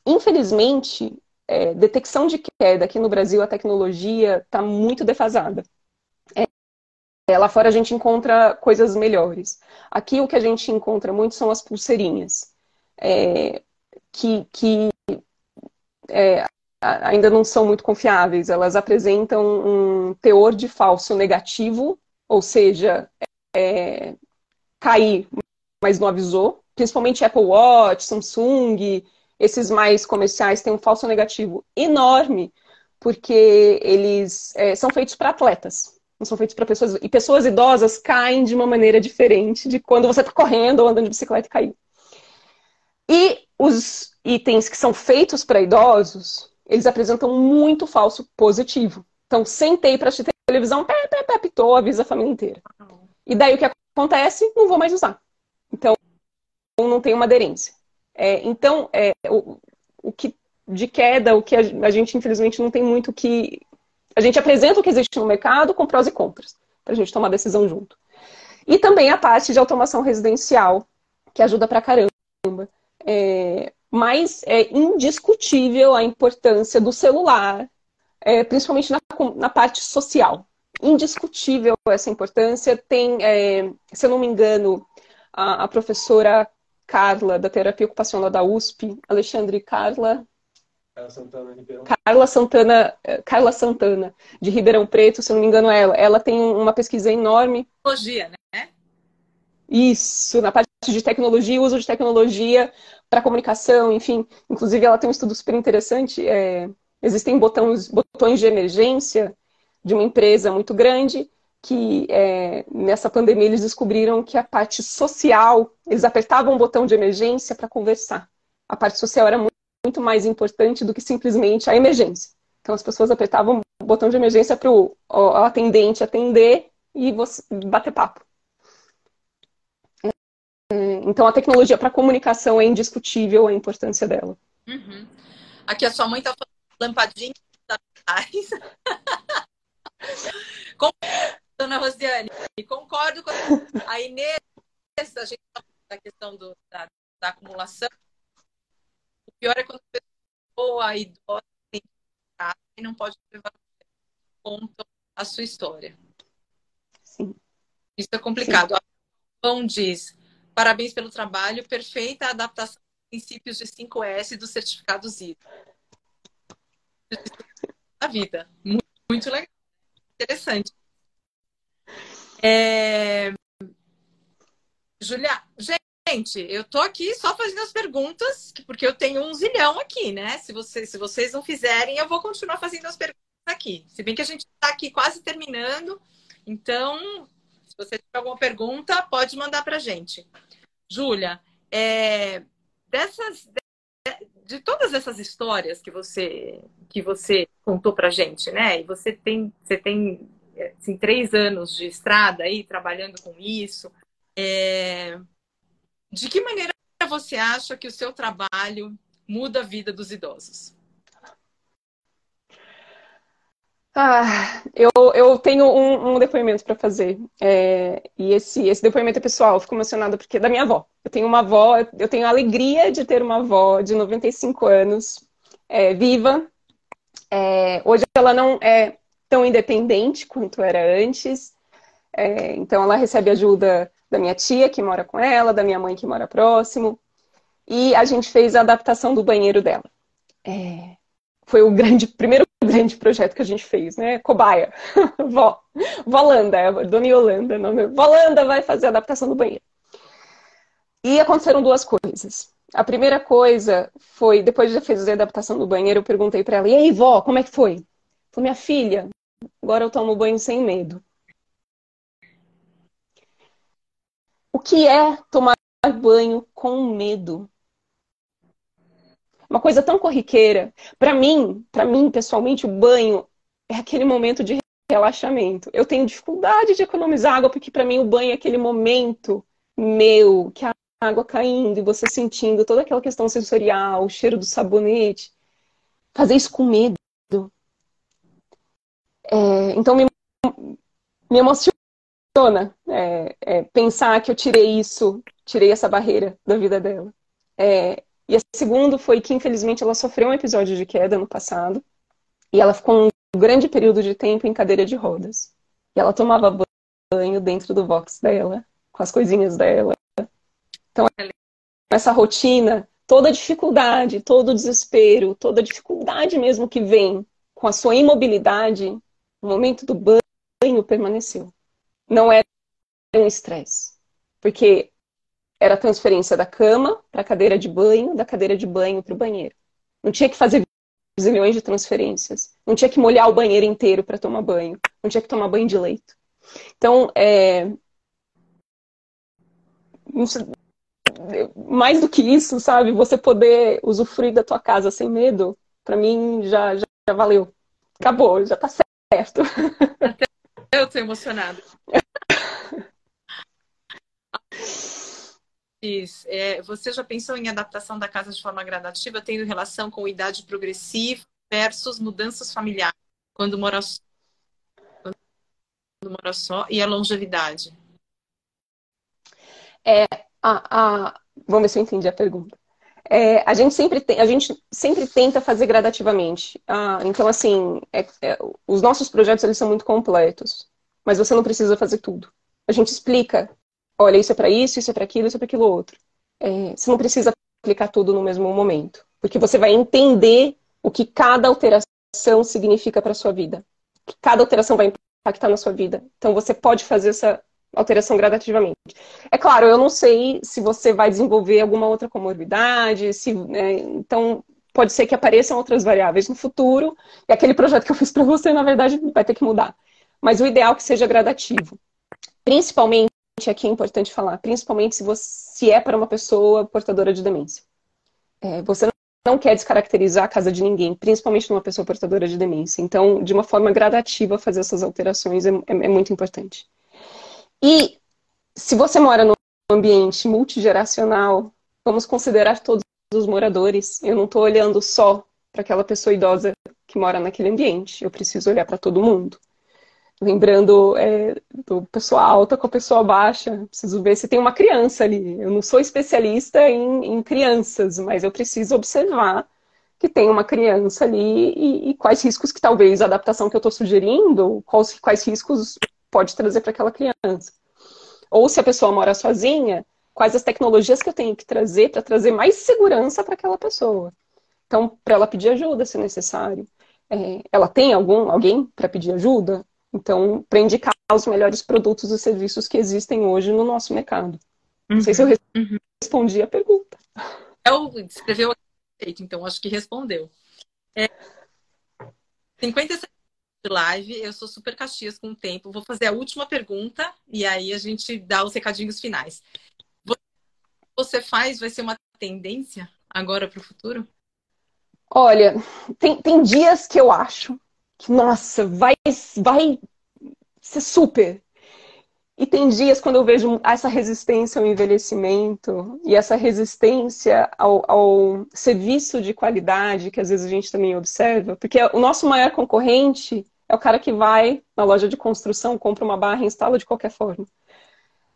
infelizmente, é, detecção de queda aqui no Brasil, a tecnologia está muito defasada. É, lá fora a gente encontra coisas melhores. Aqui o que a gente encontra muito são as pulseirinhas. É, que, que é, ainda não são muito confiáveis. Elas apresentam um teor de falso negativo, ou seja, é, cair, mas não avisou. Principalmente Apple Watch, Samsung, esses mais comerciais têm um falso negativo enorme, porque eles é, são feitos para atletas. Não são feitos para pessoas. E pessoas idosas caem de uma maneira diferente de quando você está correndo ou andando de bicicleta e caiu. E os itens que são feitos para idosos, eles apresentam muito falso positivo. Então, sentei para assistir televisão, pé, pé, pé, pitou, avisa a família inteira. E daí o que acontece? Não vou mais usar. Então, não tem uma aderência. É, então, é, o, o que de queda, o que a, gente infelizmente não tem muito que. A gente apresenta o que existe no mercado com prós e contras. para a gente tomar decisão junto. E também a parte de automação residencial, que ajuda pra caramba. É, mas é indiscutível a importância do celular, é, principalmente na, na, parte social. Indiscutível essa importância. Tem, é, se eu não me engano, a, a, professora Carla, da terapia ocupacional da USP, Alexandre Carla. Carla Santana, Carla Santana, é, Carla Santana, de Ribeirão Preto, se eu não me engano, ela. Ela tem uma pesquisa enorme. Tecnologia, né? Isso, na parte de tecnologia, uso de tecnologia para comunicação, enfim. Inclusive, ela tem um estudo super interessante. É, existem botões, botões de emergência de uma empresa muito grande que é, nessa pandemia eles descobriram que a parte social, eles apertavam o botão de emergência para conversar. A parte social era muito, muito, mais importante do que simplesmente a emergência. Então as pessoas apertavam o botão de emergência para o atendente atender e você, bater papo. Então, a tecnologia para comunicação é indiscutível a importância dela. Uhum. Aqui a sua mãe está falando lampadinha atrás. Dona Rosiane, concordo com a Inês, a gente tá da questão do, da, da, acumulação. O pior é quando a pessoa idosa tem e não pode levar conta a sua história. Sim. Isso é complicado. Sim. Pão diz, Parabéns pelo trabalho, perfeita adaptação dos princípios de 5S do certificado ZIDO. A vida. Muito, muito legal. Interessante. É... Julia, gente, eu tô aqui só fazendo as perguntas, porque eu tenho um zilhão aqui, né? Se vocês, se vocês não fizerem, eu vou continuar fazendo as perguntas aqui. Se bem que a gente está aqui quase terminando, então se você tiver alguma pergunta, pode mandar para a gente. Júlia, é, dessas, de, todas essas histórias que você que você contou para gente, né? E você tem você tem assim, três anos de estrada aí trabalhando com isso. É, de que maneira você acha que o seu trabalho muda a vida dos idosos? Ah, eu, eu tenho um, um depoimento para fazer. É, e esse, esse depoimento é pessoal. Fico emocionada porque é da minha avó. Eu tenho uma avó, eu tenho a alegria de ter uma avó de 95 anos, é, viva. É, hoje ela não é tão independente quanto era antes. É, então ela recebe ajuda da minha tia, que mora com ela, da minha mãe, que mora próximo. E a gente fez a adaptação do banheiro dela. É, foi o grande, primeiro grande projeto que a gente fez, né? Cobaia. Vó. Volanda, é Dona Yolanda. Nome. Volanda vai fazer a adaptação do banheiro. E aconteceram duas coisas. A primeira coisa foi, depois de fazer a adaptação do banheiro, eu perguntei para ela, e aí, vó, como é que foi? Falei, minha filha, agora eu tomo banho sem medo. O que é tomar banho com medo? Uma coisa tão corriqueira. Para mim, para mim pessoalmente, o banho é aquele momento de relaxamento. Eu tenho dificuldade de economizar água porque para mim o banho é aquele momento meu, que a água caindo e você sentindo toda aquela questão sensorial, o cheiro do sabonete. Fazer isso com medo. É, então me, me emociona é, é, pensar que eu tirei isso, tirei essa barreira da vida dela. É, e a segundo foi que, infelizmente, ela sofreu um episódio de queda no passado. E ela ficou um grande período de tempo em cadeira de rodas. E ela tomava banho dentro do box dela, com as coisinhas dela. Então, essa rotina, toda dificuldade, todo desespero, toda dificuldade mesmo que vem com a sua imobilidade, no momento do banho permaneceu. Não era um estresse. Porque era a transferência da cama para a cadeira de banho, da cadeira de banho para o banheiro. Não tinha que fazer zilhões de transferências. Não tinha que molhar o banheiro inteiro para tomar banho. Não tinha que tomar banho de leito. Então, é... mais do que isso, sabe? Você poder usufruir da tua casa sem medo, para mim já, já, já, valeu. Acabou, já tá certo. Até eu tô emocionada. é, você já pensou em adaptação da casa de forma gradativa, tendo relação com idade progressiva versus mudanças familiares, quando mora, quando mora só e a longevidade? É, a, a... Vamos ver se eu entendi a pergunta. É, a, gente sempre a gente sempre tenta fazer gradativamente. Ah, então, assim, é, é, os nossos projetos eles são muito completos, mas você não precisa fazer tudo. A gente explica, olha, isso é para isso, isso é para aquilo, isso é para aquilo outro. É, você não precisa aplicar tudo no mesmo momento, porque você vai entender o que cada alteração significa para sua vida. Que cada alteração vai impactar na sua vida. Então, você pode fazer essa alteração gradativamente. É claro, eu não sei se você vai desenvolver alguma outra comorbidade, se, né, então pode ser que apareçam outras variáveis no futuro, e aquele projeto que eu fiz para você, na verdade, vai ter que mudar. Mas o ideal é que seja gradativo. Principalmente, aqui é importante falar, principalmente se, você, se é para uma pessoa portadora de demência. É, você não quer descaracterizar a casa de ninguém, principalmente numa pessoa portadora de demência. Então, de uma forma gradativa, fazer essas alterações é, é, é muito importante. E se você mora num ambiente multigeracional, vamos considerar todos os moradores. Eu não estou olhando só para aquela pessoa idosa que mora naquele ambiente. Eu preciso olhar para todo mundo. Lembrando é, do pessoa alta com a pessoa baixa, preciso ver se tem uma criança ali. Eu não sou especialista em, em crianças, mas eu preciso observar que tem uma criança ali e, e, quais riscos que talvez a adaptação que eu estou sugerindo, quais, quais riscos pode trazer para aquela criança. Ou se a pessoa mora sozinha, quais as tecnologias que eu tenho que trazer para trazer mais segurança para aquela pessoa. Então, para ela pedir ajuda, se necessário. É, ela tem algum alguém para pedir ajuda? Então, para indicar os melhores produtos e serviços que existem hoje no nosso mercado. Uhum, Não sei se eu uhum. respondi a pergunta. Eu escreveu a então acho que respondeu. É, 57 de live. Eu sou super caxias com o tempo. Vou fazer a última pergunta e aí a gente dá os recadinhos finais. Você faz, vai ser uma tendência agora para o futuro? Olha, tem, tem dias que eu acho que, nossa, vai, vai ser super. E tem dias quando eu vejo essa resistência ao envelhecimento e essa resistência ao, ao, serviço de qualidade que às vezes a gente também observa, porque o nosso maior concorrente é o cara que vai na loja de construção, compra uma barra e instala de qualquer forma.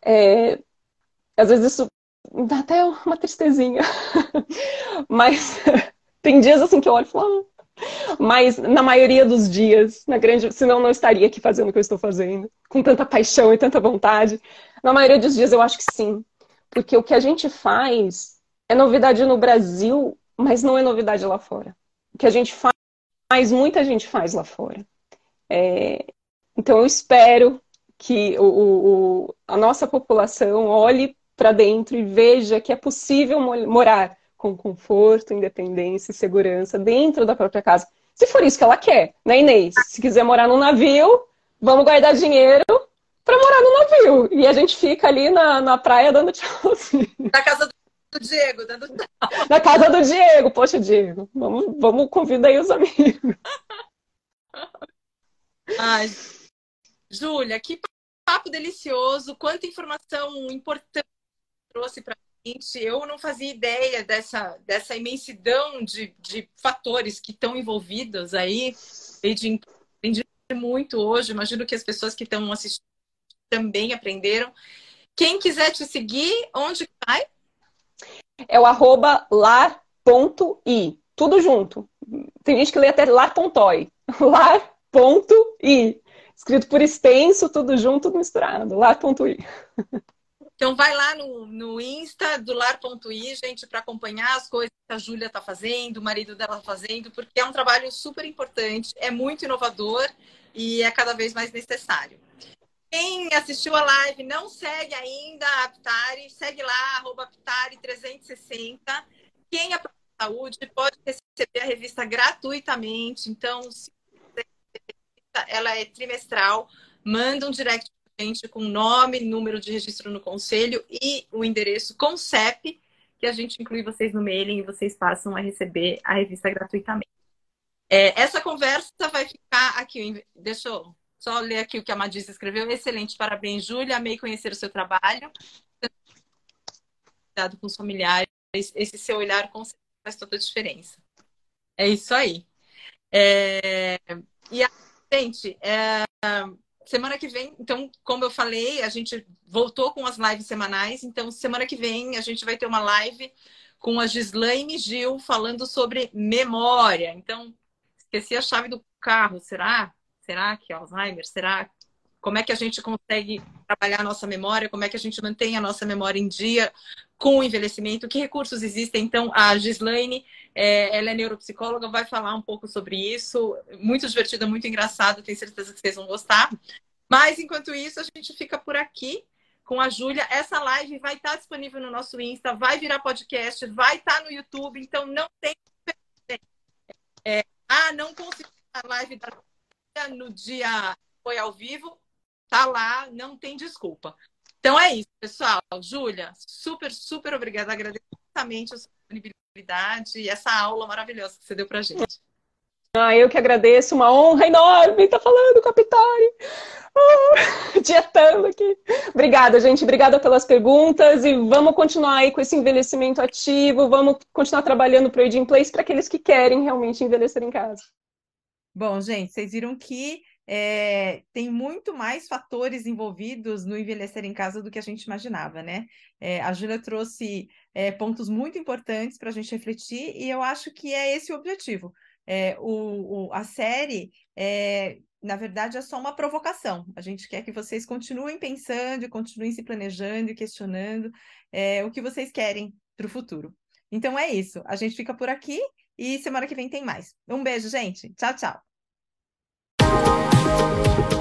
É, às vezes isso dá até uma tristezinha. Mas tem dias assim que eu olho e falo. Ah. Mas na maioria dos dias, na grande, senão não estaria aqui fazendo o que eu estou fazendo, com tanta paixão e tanta vontade. Na maioria dos dias eu acho que sim. Porque o que a gente faz é novidade no Brasil, mas não é novidade lá fora. O que a gente faz, muita gente faz lá fora. É, então eu espero que o, o, a nossa população olhe para dentro e veja que é possível morar com conforto, independência e segurança dentro da própria casa. Se for isso que ela quer, né, Inês? Se quiser morar num navio, vamos guardar dinheiro para morar no navio. E a gente fica ali na, na praia dando tchauzinho. Na casa do Diego, dando tchau. Na casa do Diego. Poxa, Diego, vamos, vamos convidar aí os amigos. Ai, Júlia, que papo delicioso, quanta informação importante trouxe para Eu não fazia ideia dessa, dessa imensidão de, de fatores que estão envolvidos aí. Aprendi muito hoje, imagino que as pessoas que estão assistindo também aprenderam. Quem quiser te seguir, onde vai? É o arroba lar.i, tudo junto. Tem gente que lê até lar.oi. Lar ponto i. Escrito por extenso, tudo junto, misturado. Lar.i. Então vai lá no, no Insta do lar.i, gente, para acompanhar as coisas que a Júlia está fazendo, o marido dela tá fazendo, porque é um trabalho super importante, é muito inovador e é cada vez mais necessário. Quem assistiu a live não segue ainda a Aptari, segue lá, arroba Aptari360. Quem é saúde pode receber a revista gratuitamente. Então, se ela é trimestral. Manda um direct gente com nome, número de registro no conselho e o endereço com CEP, que a gente inclui vocês no mailing e vocês passam a receber a revista gratuitamente. É, essa conversa vai ficar aqui. Deixa eu só ler aqui o que a Madissa escreveu. Excelente, parabéns, Júlia. Amei conhecer o seu trabalho. Cuidado com os familiares. Esse seu olhar com certeza faz toda a diferença. É isso aí. É... E Gente, é, semana que vem, então, como eu falei, a gente voltou com as lives semanais. Então, semana que vem a gente vai ter uma live com a Gislaine Gil falando sobre memória. Então, esqueci a chave do carro. Será? Será que é Alzheimer? Será? Como é que a gente consegue trabalhar a nossa memória? Como é que a gente mantém a nossa memória em dia com o envelhecimento? Que recursos existem? Então, a Gislaine, é, ela é neuropsicóloga, vai falar um pouco sobre isso. Muito divertida, muito engraçado. Tenho certeza que vocês vão gostar. Mas, enquanto isso, a gente fica por aqui com a Júlia. Essa live vai estar disponível no nosso Insta, vai virar podcast, vai estar no YouTube. Então, não tem... É, ah, não consegui a live da no dia foi ao vivo, tá lá, não tem desculpa. Então é isso, pessoal. Júlia, super, super obrigada. Agradeço a sua disponibilidade e essa aula maravilhosa que você deu pra gente. Ah, eu que agradeço, uma honra enorme estar falando com a Pitari. Uh, dietando aqui. Obrigada, gente. Obrigada pelas perguntas e vamos continuar aí com esse envelhecimento ativo, vamos continuar trabalhando para o Aging Place para aqueles que querem realmente envelhecer em casa. Bom, gente, vocês viram que é, tem muito mais fatores envolvidos no envelhecer em casa do que a gente imaginava, né? É, a Júlia trouxe é, pontos muito importantes para a gente refletir e eu acho que é esse o objetivo. O, o, a série, na verdade, é só uma provocação. A gente quer que vocês continuem pensando, continuem se planejando e questionando o que vocês querem para o futuro. Então é isso. A gente fica por aqui e semana que vem tem mais. Um beijo, gente. Tchau, tchau. Bye.